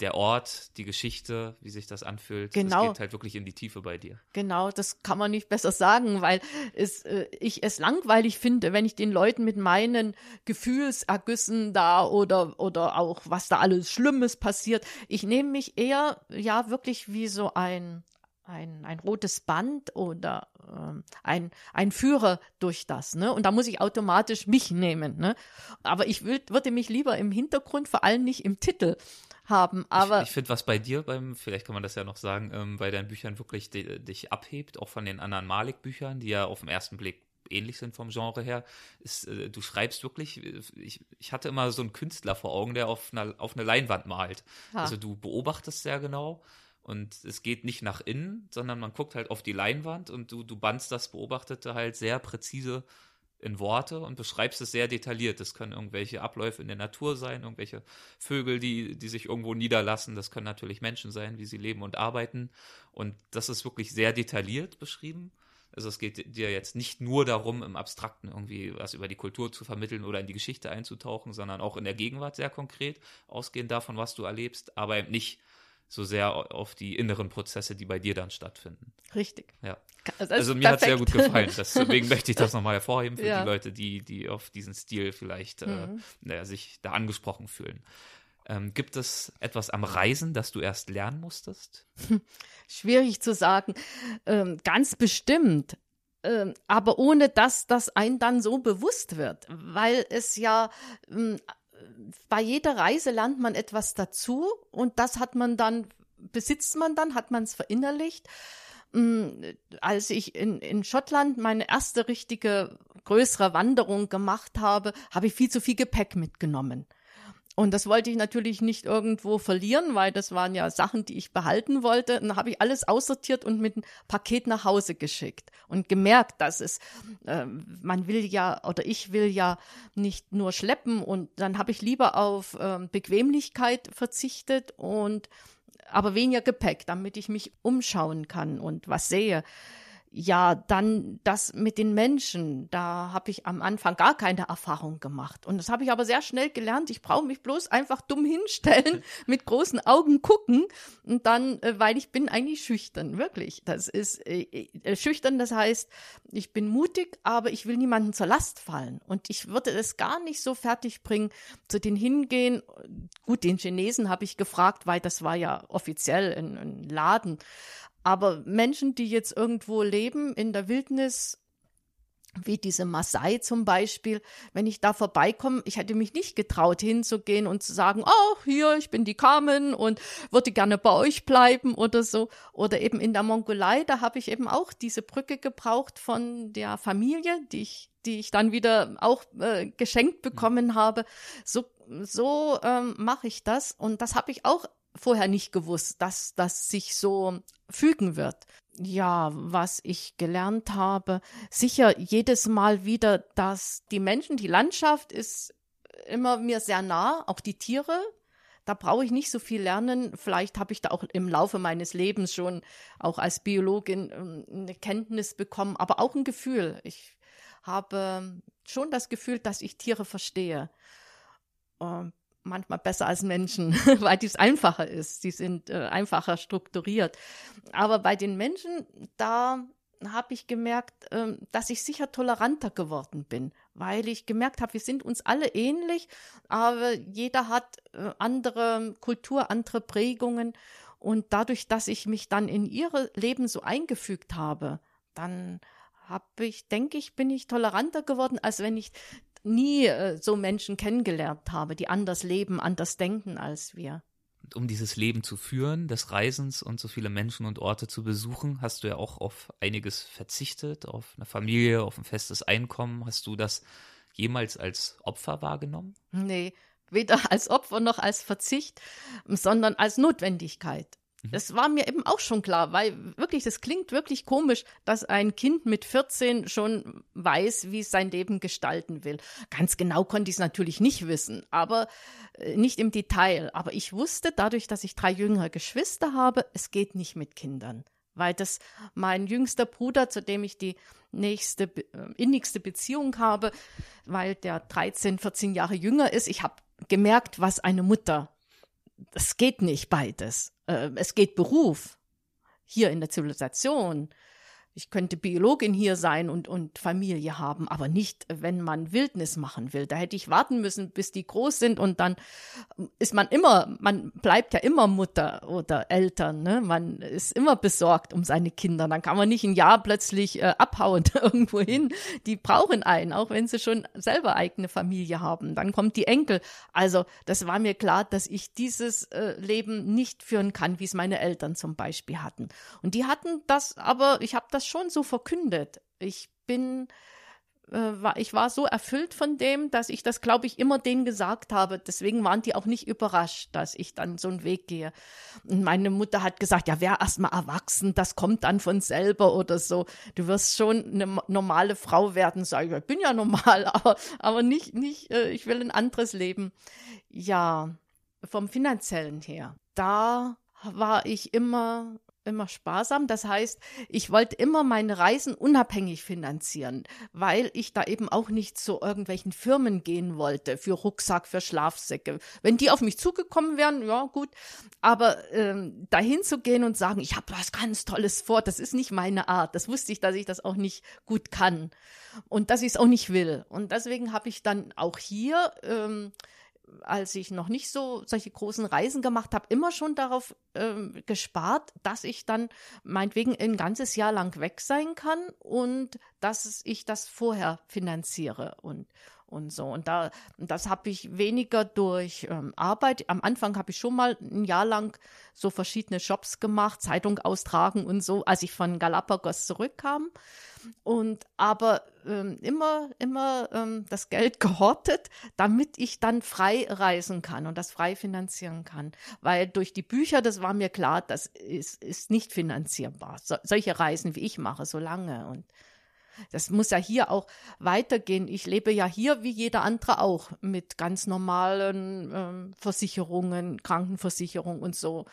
A: der Ort, die Geschichte, wie sich das anfühlt. Genau. Das geht halt wirklich in die Tiefe bei dir.
C: Genau, das kann man nicht besser sagen, weil es, äh, ich es langweilig finde, wenn ich den Leuten mit meinen Gefühlsergüssen da oder, oder auch was da alles Schlimmes passiert. Ich nehme mich eher, ja, wirklich wie so ein, ein, ein rotes Band oder ähm, ein, ein Führer durch das. Ne? Und da muss ich automatisch mich nehmen. Ne? Aber ich würd, würde mich lieber im Hintergrund, vor allem nicht im Titel, haben. Aber
A: ich, ich finde, was bei dir beim, vielleicht kann man das ja noch sagen, ähm, bei deinen Büchern wirklich di dich abhebt, auch von den anderen Malik-Büchern, die ja auf den ersten Blick ähnlich sind vom Genre her, ist, äh, du schreibst wirklich, ich, ich hatte immer so einen Künstler vor Augen, der auf einer auf eine Leinwand malt. Ha. Also du beobachtest sehr genau und es geht nicht nach innen, sondern man guckt halt auf die Leinwand und du, du bandst das Beobachtete halt sehr präzise in Worte und beschreibst es sehr detailliert. Das können irgendwelche Abläufe in der Natur sein, irgendwelche Vögel, die, die sich irgendwo niederlassen. Das können natürlich Menschen sein, wie sie leben und arbeiten. Und das ist wirklich sehr detailliert beschrieben. Also es geht dir jetzt nicht nur darum, im Abstrakten irgendwie was über die Kultur zu vermitteln oder in die Geschichte einzutauchen, sondern auch in der Gegenwart sehr konkret, ausgehend davon, was du erlebst, aber nicht so sehr auf die inneren Prozesse, die bei dir dann stattfinden.
C: Richtig.
A: Ja. Also mir hat es sehr gut gefallen. Deswegen möchte ich das nochmal hervorheben für
C: Ja.
A: die Leute, die, die auf diesen Stil vielleicht äh,
C: Mhm.
A: naja, sich da angesprochen fühlen. Ähm, gibt es etwas am Reisen, das du erst lernen musstest?
C: Schwierig zu sagen. Ähm, ganz bestimmt. Ähm, aber ohne dass das ein dann so bewusst wird, weil es ja ähm, bei jeder Reise lernt man etwas dazu und das hat man dann, besitzt man dann, hat man es verinnerlicht. Ähm, Als ich in, in Schottland meine erste richtige größere Wanderung gemacht habe, habe ich viel zu viel Gepäck mitgenommen. Und das wollte ich natürlich nicht irgendwo verlieren, weil das waren ja Sachen, die ich behalten wollte. Und dann habe ich alles aussortiert und mit einem Paket nach Hause geschickt und gemerkt, dass es, äh, man will ja oder ich will ja nicht nur schleppen und dann habe ich lieber auf ähm, Bequemlichkeit verzichtet und aber weniger Gepäck, damit ich mich umschauen kann und was sehe. Ja, dann das mit den Menschen, da habe ich am Anfang gar keine Erfahrung gemacht. Und das habe ich aber sehr schnell gelernt. Ich brauche mich bloß einfach dumm hinstellen, mit großen Augen gucken und dann, äh, weil ich bin eigentlich schüchtern, wirklich. Das ist äh, äh, schüchtern, das heißt, ich bin mutig, aber ich will niemanden zur Last fallen. Und ich würde es gar nicht so fertig bringen, zu denen hingehen. Gut, den Chinesen habe ich gefragt, weil das war ja offiziell ein, ein Laden. Aber Menschen, die jetzt irgendwo leben in der Wildnis, wie diese Maasai zum Beispiel, wenn ich da vorbeikomme, ich hätte mich nicht getraut hinzugehen und zu sagen, oh, hier, ich bin die Carmen und würde gerne bei euch bleiben oder so. Oder eben in der Mongolei, da habe ich eben auch diese Brücke gebraucht von der Familie, die ich, die ich dann wieder auch äh, geschenkt bekommen habe. So, so ähm, mache ich das und das habe ich auch vorher nicht gewusst, dass das sich so fügen wird. Ja, was ich gelernt habe, sicher jedes Mal wieder, dass die Menschen, die Landschaft ist immer mir sehr nah, auch die Tiere. Da brauche ich nicht so viel lernen. Vielleicht habe ich da auch im Laufe meines Lebens schon auch als Biologin ähm, eine Kenntnis bekommen, aber auch ein Gefühl. Ich habe schon das Gefühl, dass ich Tiere verstehe. Manchmal besser als Menschen, weil dies einfacher ist. Sie sind äh, einfacher strukturiert. Aber bei den Menschen, da habe ich gemerkt, ähm, dass ich sicher toleranter geworden bin, weil ich gemerkt habe, wir sind uns alle ähnlich, aber jeder hat äh, andere Kultur, andere Prägungen. Und dadurch, dass ich mich dann in ihre Leben so eingefügt habe, dann habe ich, denke ich, bin ich toleranter geworden, als wenn ich nie äh, so Menschen kennengelernt habe, die anders leben, anders denken als wir.
A: Und um dieses Leben zu führen, des Reisens und so viele Menschen und Orte zu besuchen, hast du ja auch auf einiges verzichtet, auf eine Familie, auf ein festes Einkommen. Hast du das jemals als Opfer wahrgenommen?
C: Nee, weder als Opfer noch als Verzicht, sondern als Notwendigkeit. Das war mir eben auch schon klar, weil wirklich, das klingt wirklich komisch, dass ein Kind mit 14 schon weiß, wie es sein Leben gestalten will. Ganz genau konnte ich es natürlich nicht wissen, aber äh, nicht im Detail. Aber ich wusste dadurch, dass ich drei jüngere Geschwister habe, es geht nicht mit Kindern. Weil das mein jüngster Bruder, zu dem ich die nächste, äh, innigste Beziehung habe, weil der 13, 14 Jahre jünger ist, ich habe gemerkt, was eine Mutter es geht nicht beides. Äh, es geht Beruf hier in der Zivilisation. Ich könnte Biologin hier sein und, und Familie haben, aber nicht, wenn man Wildnis machen will. Da hätte ich warten müssen, bis die groß sind und dann ist man immer, man bleibt ja immer Mutter oder Eltern. Ne? Man ist immer besorgt um seine Kinder. Dann kann man nicht ein Jahr plötzlich äh, abhauen irgendwo hin. Die brauchen einen, auch wenn sie schon selber eigene Familie haben. Dann kommt die Enkel. Also das war mir klar, dass ich dieses äh, Leben nicht führen kann, wie es meine Eltern zum Beispiel hatten. Und die hatten das, aber ich habe das schon so verkündet. Ich bin äh, war, ich war so erfüllt von dem, dass ich das, glaube ich, immer denen gesagt habe. Deswegen waren die auch nicht überrascht, dass ich dann so einen Weg gehe. Und meine Mutter hat gesagt, ja, wer erst mal erwachsen, das kommt dann von selber oder so. Du wirst schon eine normale Frau werden. Sag ich, ich bin ja normal, aber, aber nicht, nicht, äh, ich will ein anderes Leben. Ja, vom finanziellen her. Da war ich immer immer sparsam. Das heißt, ich wollte immer meine Reisen unabhängig finanzieren, weil ich da eben auch nicht zu irgendwelchen Firmen gehen wollte für Rucksack, für Schlafsäcke. Wenn die auf mich zugekommen wären, ja gut, aber ähm, dahin zu gehen und sagen, ich habe was ganz Tolles vor, das ist nicht meine Art. Das wusste ich, dass ich das auch nicht gut kann und dass ich es auch nicht will. Und deswegen habe ich dann auch hier ähm, als ich noch nicht so solche großen Reisen gemacht habe, immer schon darauf ähm, gespart, dass ich dann meinetwegen ein ganzes Jahr lang weg sein kann und dass ich das vorher finanziere. Und und so. Und da, das habe ich weniger durch ähm, Arbeit. Am Anfang habe ich schon mal ein Jahr lang so verschiedene Jobs gemacht, Zeitung austragen und so, als ich von Galapagos zurückkam. Und aber ähm, immer, immer ähm, das Geld gehortet, damit ich dann frei reisen kann und das frei finanzieren kann. Weil durch die Bücher, das war mir klar, das ist, ist nicht finanzierbar. So, solche Reisen, wie ich mache, so lange. Und das muss ja hier auch weitergehen. Ich lebe ja hier wie jeder andere auch mit ganz normalen ähm, Versicherungen, Krankenversicherung und so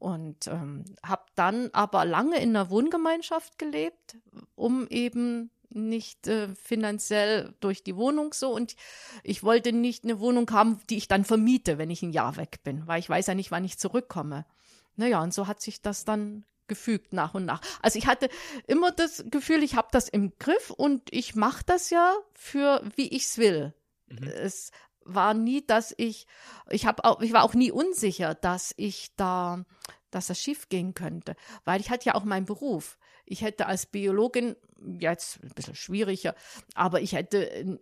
C: und ähm, habe dann aber lange in einer Wohngemeinschaft gelebt, um eben nicht äh, finanziell durch die Wohnung so und ich wollte nicht eine Wohnung haben, die ich dann vermiete, wenn ich ein Jahr weg bin, weil ich weiß ja nicht, wann ich zurückkomme. Naja, und so hat sich das dann gefügt nach und nach. Also ich hatte immer das Gefühl, ich habe das im Griff und ich mache das ja für wie ich's will. Mhm. Es war nie, dass ich, ich habe auch, ich war auch nie unsicher, dass ich da, dass das schief gehen könnte, weil ich hatte ja auch meinen Beruf. Ich hätte als Biologin jetzt ein bisschen schwieriger, aber ich hätte in,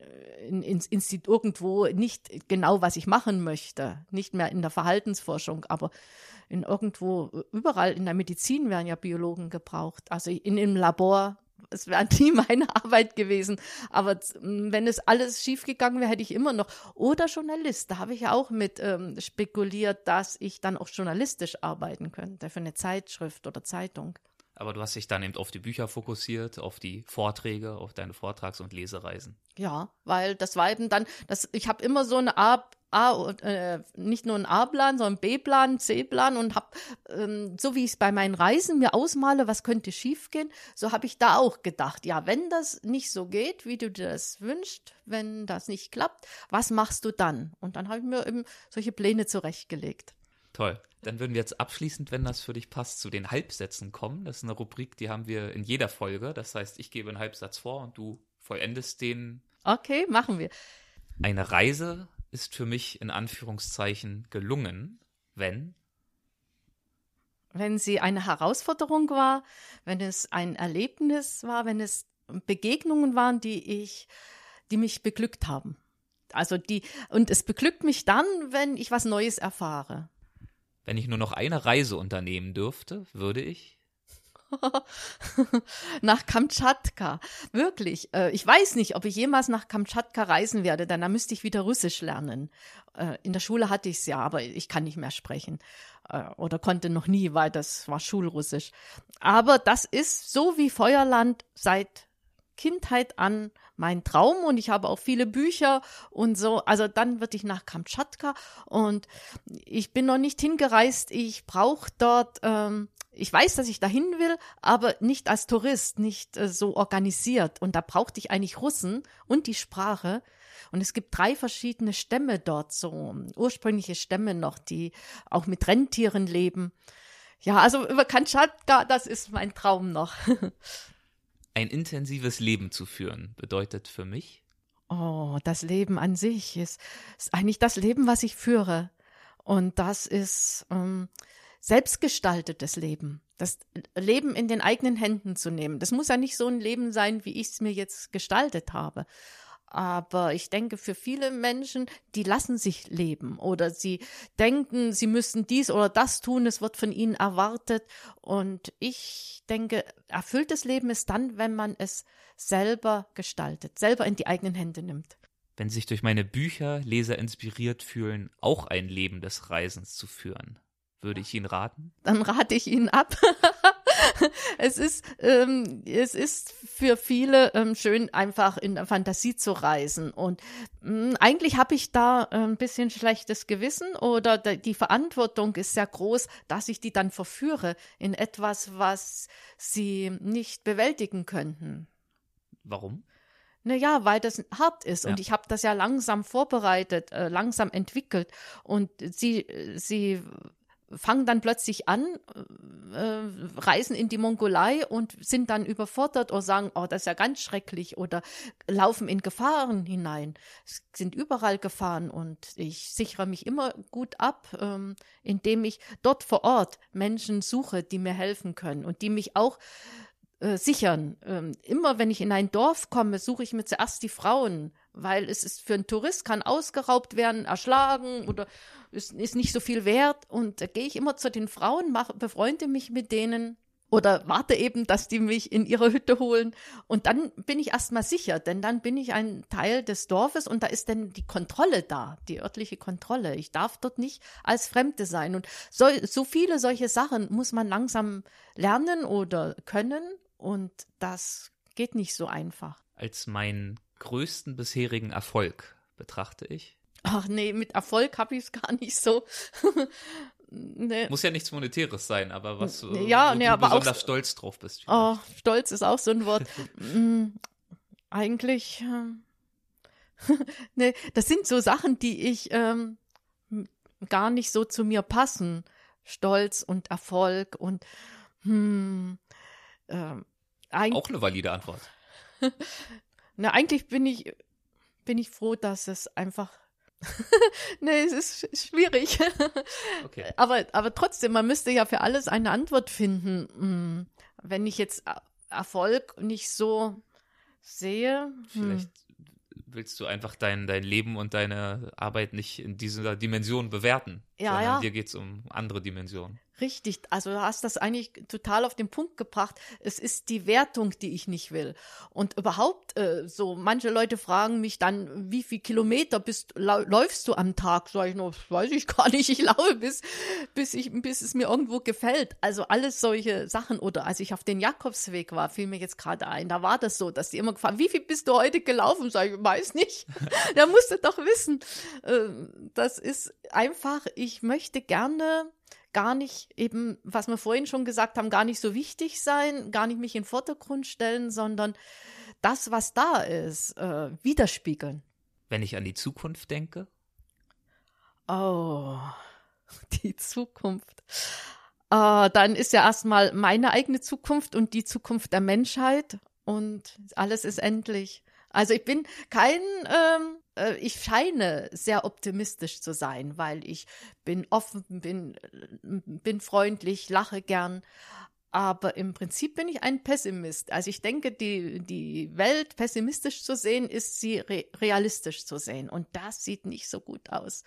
C: in, ins Institut irgendwo nicht genau, was ich machen möchte, nicht mehr in der Verhaltensforschung, aber in irgendwo überall in der Medizin werden ja Biologen gebraucht, also in einem Labor es wäre nie meine Arbeit gewesen. Aber wenn es alles schiefgegangen wäre, hätte ich immer noch. Oder Journalist. Da habe ich ja auch mit ähm, spekuliert, dass ich dann auch journalistisch arbeiten könnte für eine Zeitschrift oder Zeitung.
A: Aber du hast dich dann eben auf die Bücher fokussiert, auf die Vorträge, auf deine Vortrags- und Lesereisen.
C: Ja, weil das war eben dann, das, ich habe immer so eine Art A, äh, nicht nur einen A-Plan, sondern B-Plan, C-Plan und habe, ähm, so wie ich es bei meinen Reisen mir ausmale, was könnte schiefgehen, so habe ich da auch gedacht, ja, wenn das nicht so geht, wie du dir das wünschst, wenn das nicht klappt, was machst du dann? Und dann habe ich mir eben solche Pläne zurechtgelegt.
A: Toll. Dann würden wir jetzt abschließend, wenn das für dich passt, zu den Halbsätzen kommen. Das ist eine Rubrik, die haben wir in jeder Folge. Das heißt, ich gebe einen Halbsatz vor und du vollendest den.
C: Okay, machen wir.
A: Eine Reise ist für mich in Anführungszeichen gelungen, wenn
C: wenn sie eine Herausforderung war, wenn es ein Erlebnis war, wenn es Begegnungen waren, die ich, die mich beglückt haben. Also die, und es beglückt mich dann, wenn ich was Neues erfahre.
A: Wenn ich nur noch eine Reise unternehmen dürfte, würde ich
C: nach Kamtschatka. Wirklich. Äh, ich weiß nicht, ob ich jemals nach Kamtschatka reisen werde, denn da müsste ich wieder Russisch lernen. Äh, in der Schule hatte ich es ja, aber ich kann nicht mehr sprechen. Äh, oder konnte noch nie, weil das war Schulrussisch. Aber das ist so wie Feuerland seit Kindheit an mein Traum und ich habe auch viele Bücher und so. Also dann würde ich nach Kamtschatka und ich bin noch nicht hingereist. Ich brauche dort ähm, ich weiß, dass ich dahin will, aber nicht als Tourist, nicht äh, so organisiert. Und da brauchte ich eigentlich Russen und die Sprache. Und es gibt drei verschiedene Stämme dort, so ursprüngliche Stämme noch, die auch mit Rentieren leben. Ja, also über Kamtschatka, das ist mein Traum noch.
A: Ein intensives Leben zu führen bedeutet für mich?
C: Oh, das Leben an sich ist, ist eigentlich das Leben, was ich führe. Und das ist, ähm, selbstgestaltetes Leben, das Leben in den eigenen Händen zu nehmen. Das muss ja nicht so ein Leben sein, wie ich es mir jetzt gestaltet habe. Aber ich denke, für viele Menschen, die lassen sich leben oder sie denken, sie müssen dies oder das tun, es wird von ihnen erwartet. Und ich denke, erfülltes Leben ist dann, wenn man es selber gestaltet, selber in die eigenen Hände nimmt.
A: Wenn sich durch meine Bücher Leser inspiriert fühlen, auch ein Leben des Reisens zu führen würde ich Ihnen raten?
C: Dann rate ich Ihnen ab. es ist, ähm, es ist für viele ähm, schön, einfach in der Fantasie zu reisen. Und mh, mm, eigentlich habe ich da äh, ein bisschen schlechtes Gewissen oder die Verantwortung ist sehr groß, dass ich die dann verführe in etwas, was sie nicht bewältigen könnten.
A: Warum?
C: Naja, weil das hart ist ja. und ich habe das ja langsam vorbereitet, äh, langsam entwickelt und sie, sie fangen dann plötzlich an, äh, reisen in die Mongolei und sind dann überfordert oder sagen, oh, das ist ja ganz schrecklich oder laufen in Gefahren hinein. Es sind überall Gefahren und ich sichere mich immer gut ab, ähm, indem ich dort vor Ort Menschen suche, die mir helfen können und die mich auch äh, sichern. Ähm, immer wenn ich in ein Dorf komme, suche ich mir zuerst die Frauen, weil es ist für einen Tourist kann ausgeraubt werden, erschlagen oder ist, ist nicht so viel wert. Und da gehe ich immer zu den Frauen, mache, befreunde mich mit denen oder warte eben, dass die mich in ihre Hütte holen. Und dann bin ich erstmal sicher, denn dann bin ich ein Teil des Dorfes und da ist dann die Kontrolle da, die örtliche Kontrolle. Ich darf dort nicht als Fremde sein. Und so, so viele solche Sachen muss man langsam lernen oder können. Und das geht nicht so einfach.
A: Als meinen größten bisherigen Erfolg betrachte ich.
C: Ach nee, mit Erfolg habe ich es gar nicht so.
A: nee. Muss ja nichts Monetäres sein, aber was
C: ja, nee,
A: du
C: aber
A: besonders
C: auch,
A: stolz drauf bist.
C: Vielleicht. Oh, stolz ist auch so ein Wort. mm, eigentlich, äh, nee, das sind so Sachen, die ich ähm, gar nicht so zu mir passen. Stolz und Erfolg und hm,
A: äh, auch eine valide Antwort.
C: Na, eigentlich bin ich, bin ich froh, dass es einfach nee, es ist schwierig. Okay. Aber, aber trotzdem, man müsste ja für alles eine Antwort finden. Hm, wenn ich jetzt Erfolg nicht so sehe.
A: Hm. Vielleicht willst du einfach dein, dein Leben und deine Arbeit nicht in dieser Dimension bewerten. Ja, sondern ja. dir geht es um andere Dimensionen.
C: Richtig, also du hast das eigentlich total auf den Punkt gebracht. Es ist die Wertung, die ich nicht will. Und überhaupt, äh, so manche Leute fragen mich dann, wie viel Kilometer bist, läufst du am Tag? Sag ich nur, weiß ich gar nicht. Ich laufe bis, bis ich, bis es mir irgendwo gefällt. Also alles solche Sachen. Oder als ich auf den Jakobsweg war, fiel mir jetzt gerade ein. Da war das so, dass die immer gefragt, wie viel bist du heute gelaufen? Sag ich, weiß nicht. Der musste doch wissen. Äh, das ist einfach, ich möchte gerne gar nicht eben, was wir vorhin schon gesagt haben, gar nicht so wichtig sein, gar nicht mich in den Vordergrund stellen, sondern das, was da ist, äh, widerspiegeln.
A: Wenn ich an die Zukunft denke?
C: Oh, die Zukunft. Äh, dann ist ja erstmal meine eigene Zukunft und die Zukunft der Menschheit und alles ist endlich. Also ich bin kein ähm, äh, ich scheine sehr optimistisch zu sein, weil ich bin offen, bin, bin freundlich, lache gern. Aber im Prinzip bin ich ein Pessimist. Also ich denke, die, die Welt pessimistisch zu sehen, ist sie re realistisch zu sehen. Und das sieht nicht so gut aus.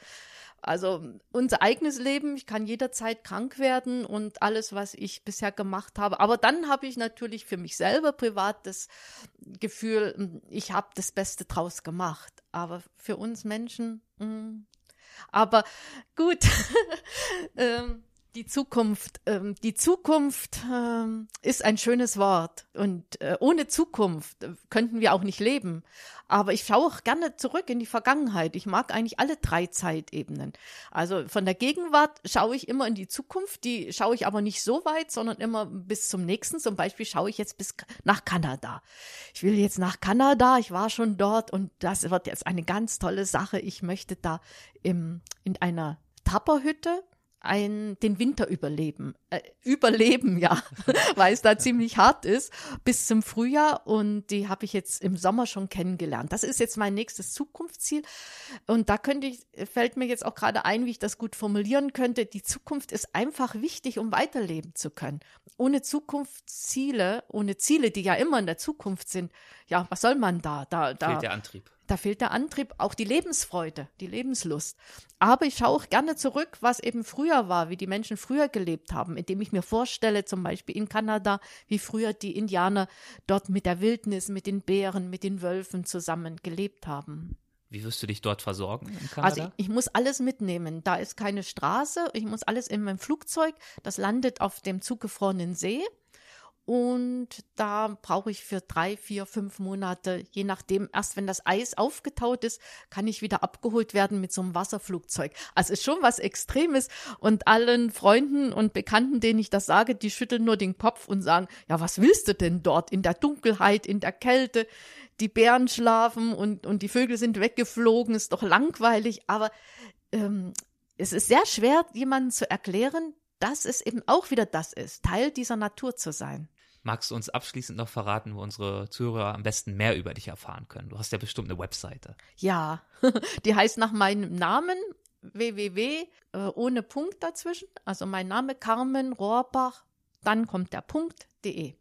C: Also unser eigenes Leben, ich kann jederzeit krank werden und alles, was ich bisher gemacht habe. Aber dann habe ich natürlich für mich selber privat das Gefühl, ich habe das Beste draus gemacht. Aber für uns Menschen, mh. Mm. aber gut. ähm, die Zukunft, ähm, die Zukunft ähm, ist ein schönes Wort und äh, ohne Zukunft äh, könnten wir auch nicht leben. Aber ich schaue auch gerne zurück in die Vergangenheit. Ich mag eigentlich alle drei Zeitebenen. Also von der Gegenwart schaue ich immer in die Zukunft. Die schaue ich aber nicht so weit, sondern immer bis zum nächsten. Zum Beispiel schaue ich jetzt bis nach Kanada. Ich will jetzt nach Kanada. Ich war schon dort und das wird jetzt eine ganz tolle Sache. Ich möchte da im, in einer Tapperhütte ein, den Winter überleben. Äh, überleben, ja, weil es da ziemlich hart ist, bis zum Frühjahr. Und die habe ich jetzt im Sommer schon kennengelernt. Das ist jetzt mein nächstes Zukunftsziel. Und da könnte ich, fällt mir jetzt auch gerade ein, wie ich das gut formulieren könnte. Die Zukunft ist einfach wichtig, um weiterleben zu können. Ohne Zukunftsziele, ohne Ziele, die ja immer in der Zukunft sind, ja, was soll man da? Da, da
A: fehlt der Antrieb.
C: Da fehlt der Antrieb, auch die Lebensfreude, die Lebenslust. Aber ich schaue auch gerne zurück, was eben früher war, wie die Menschen früher gelebt haben, indem ich mir vorstelle, zum Beispiel in Kanada, wie früher die Indianer dort mit der Wildnis, mit den Bären, mit den Wölfen zusammen gelebt haben.
A: Wie wirst du dich dort versorgen in
C: Kanada? Also ich, ich, muss alles mitnehmen. Da ist keine Straße. Ich muss alles in meinem Flugzeug. Das landet auf dem zugefrorenen See. Und da brauche ich für drei, vier, fünf Monate, je nachdem, erst wenn das Eis aufgetaut ist, kann ich wieder abgeholt werden mit so einem Wasserflugzeug. Also ist schon was Extremes und allen Freunden und Bekannten, denen ich das sage, die schütteln nur den Kopf und sagen, ja, was willst du denn dort in der Dunkelheit, in der Kälte? Die Bären schlafen und, und die Vögel sind weggeflogen, ist doch langweilig, aber ähm, es ist sehr schwer, jemandem zu erklären, dass es eben auch wieder das ist, Teil dieser Natur zu sein.
A: Magst du uns abschließend noch verraten, wo unsere Zuhörer am besten mehr über dich erfahren können? Du hast ja bestimmt eine Webseite.
C: Ja, die heißt nach meinem Namen www äh, ohne Punkt dazwischen. Also mein Name Carmen Rohrbach, dann kommt der Punkt.de.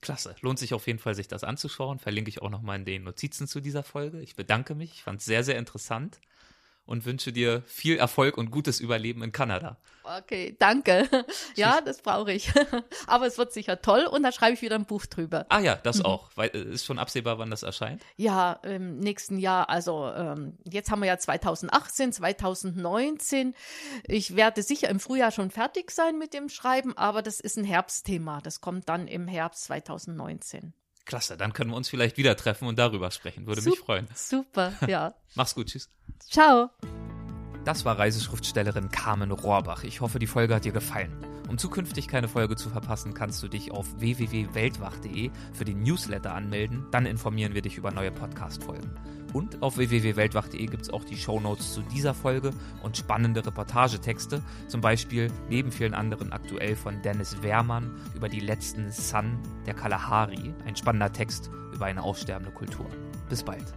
A: Klasse. Lohnt sich auf jeden Fall, sich das anzuschauen. Verlinke ich auch nochmal in den Notizen zu dieser Folge. Ich bedanke mich. Ich fand es sehr, sehr interessant und wünsche dir viel Erfolg und gutes Überleben in Kanada.
C: Okay, danke. Ja, das brauche ich. Aber es wird sicher toll und da schreibe ich wieder ein Buch drüber.
A: Ah ja, das mhm. auch. Weil, äh, ist schon absehbar, wann das erscheint?
C: Ja, im nächsten Jahr. Also ähm, jetzt haben wir ja 2018, 2019. Ich werde sicher im Frühjahr schon fertig sein mit dem Schreiben, aber das ist ein Herbstthema. Das kommt dann im Herbst 2019.
A: Klasse, dann können wir uns vielleicht wieder treffen und darüber sprechen. Würde Sup mich freuen.
C: Super, ja.
A: Mach's gut, tschüss.
C: Ciao.
A: Das war Reiseschriftstellerin Carmen Rohrbach. Ich hoffe, die Folge hat dir gefallen. Um zukünftig keine Folge zu verpassen, kannst du dich auf www.weltwach.de für den Newsletter anmelden. Dann informieren wir dich über neue Podcast-Folgen. Und auf www.weltwach.de gibt es auch die Shownotes zu dieser Folge und spannende Reportagetexte, zum Beispiel neben vielen anderen aktuell von Dennis Wehrmann über die letzten Sun der Kalahari, ein spannender Text über eine aussterbende Kultur. Bis bald.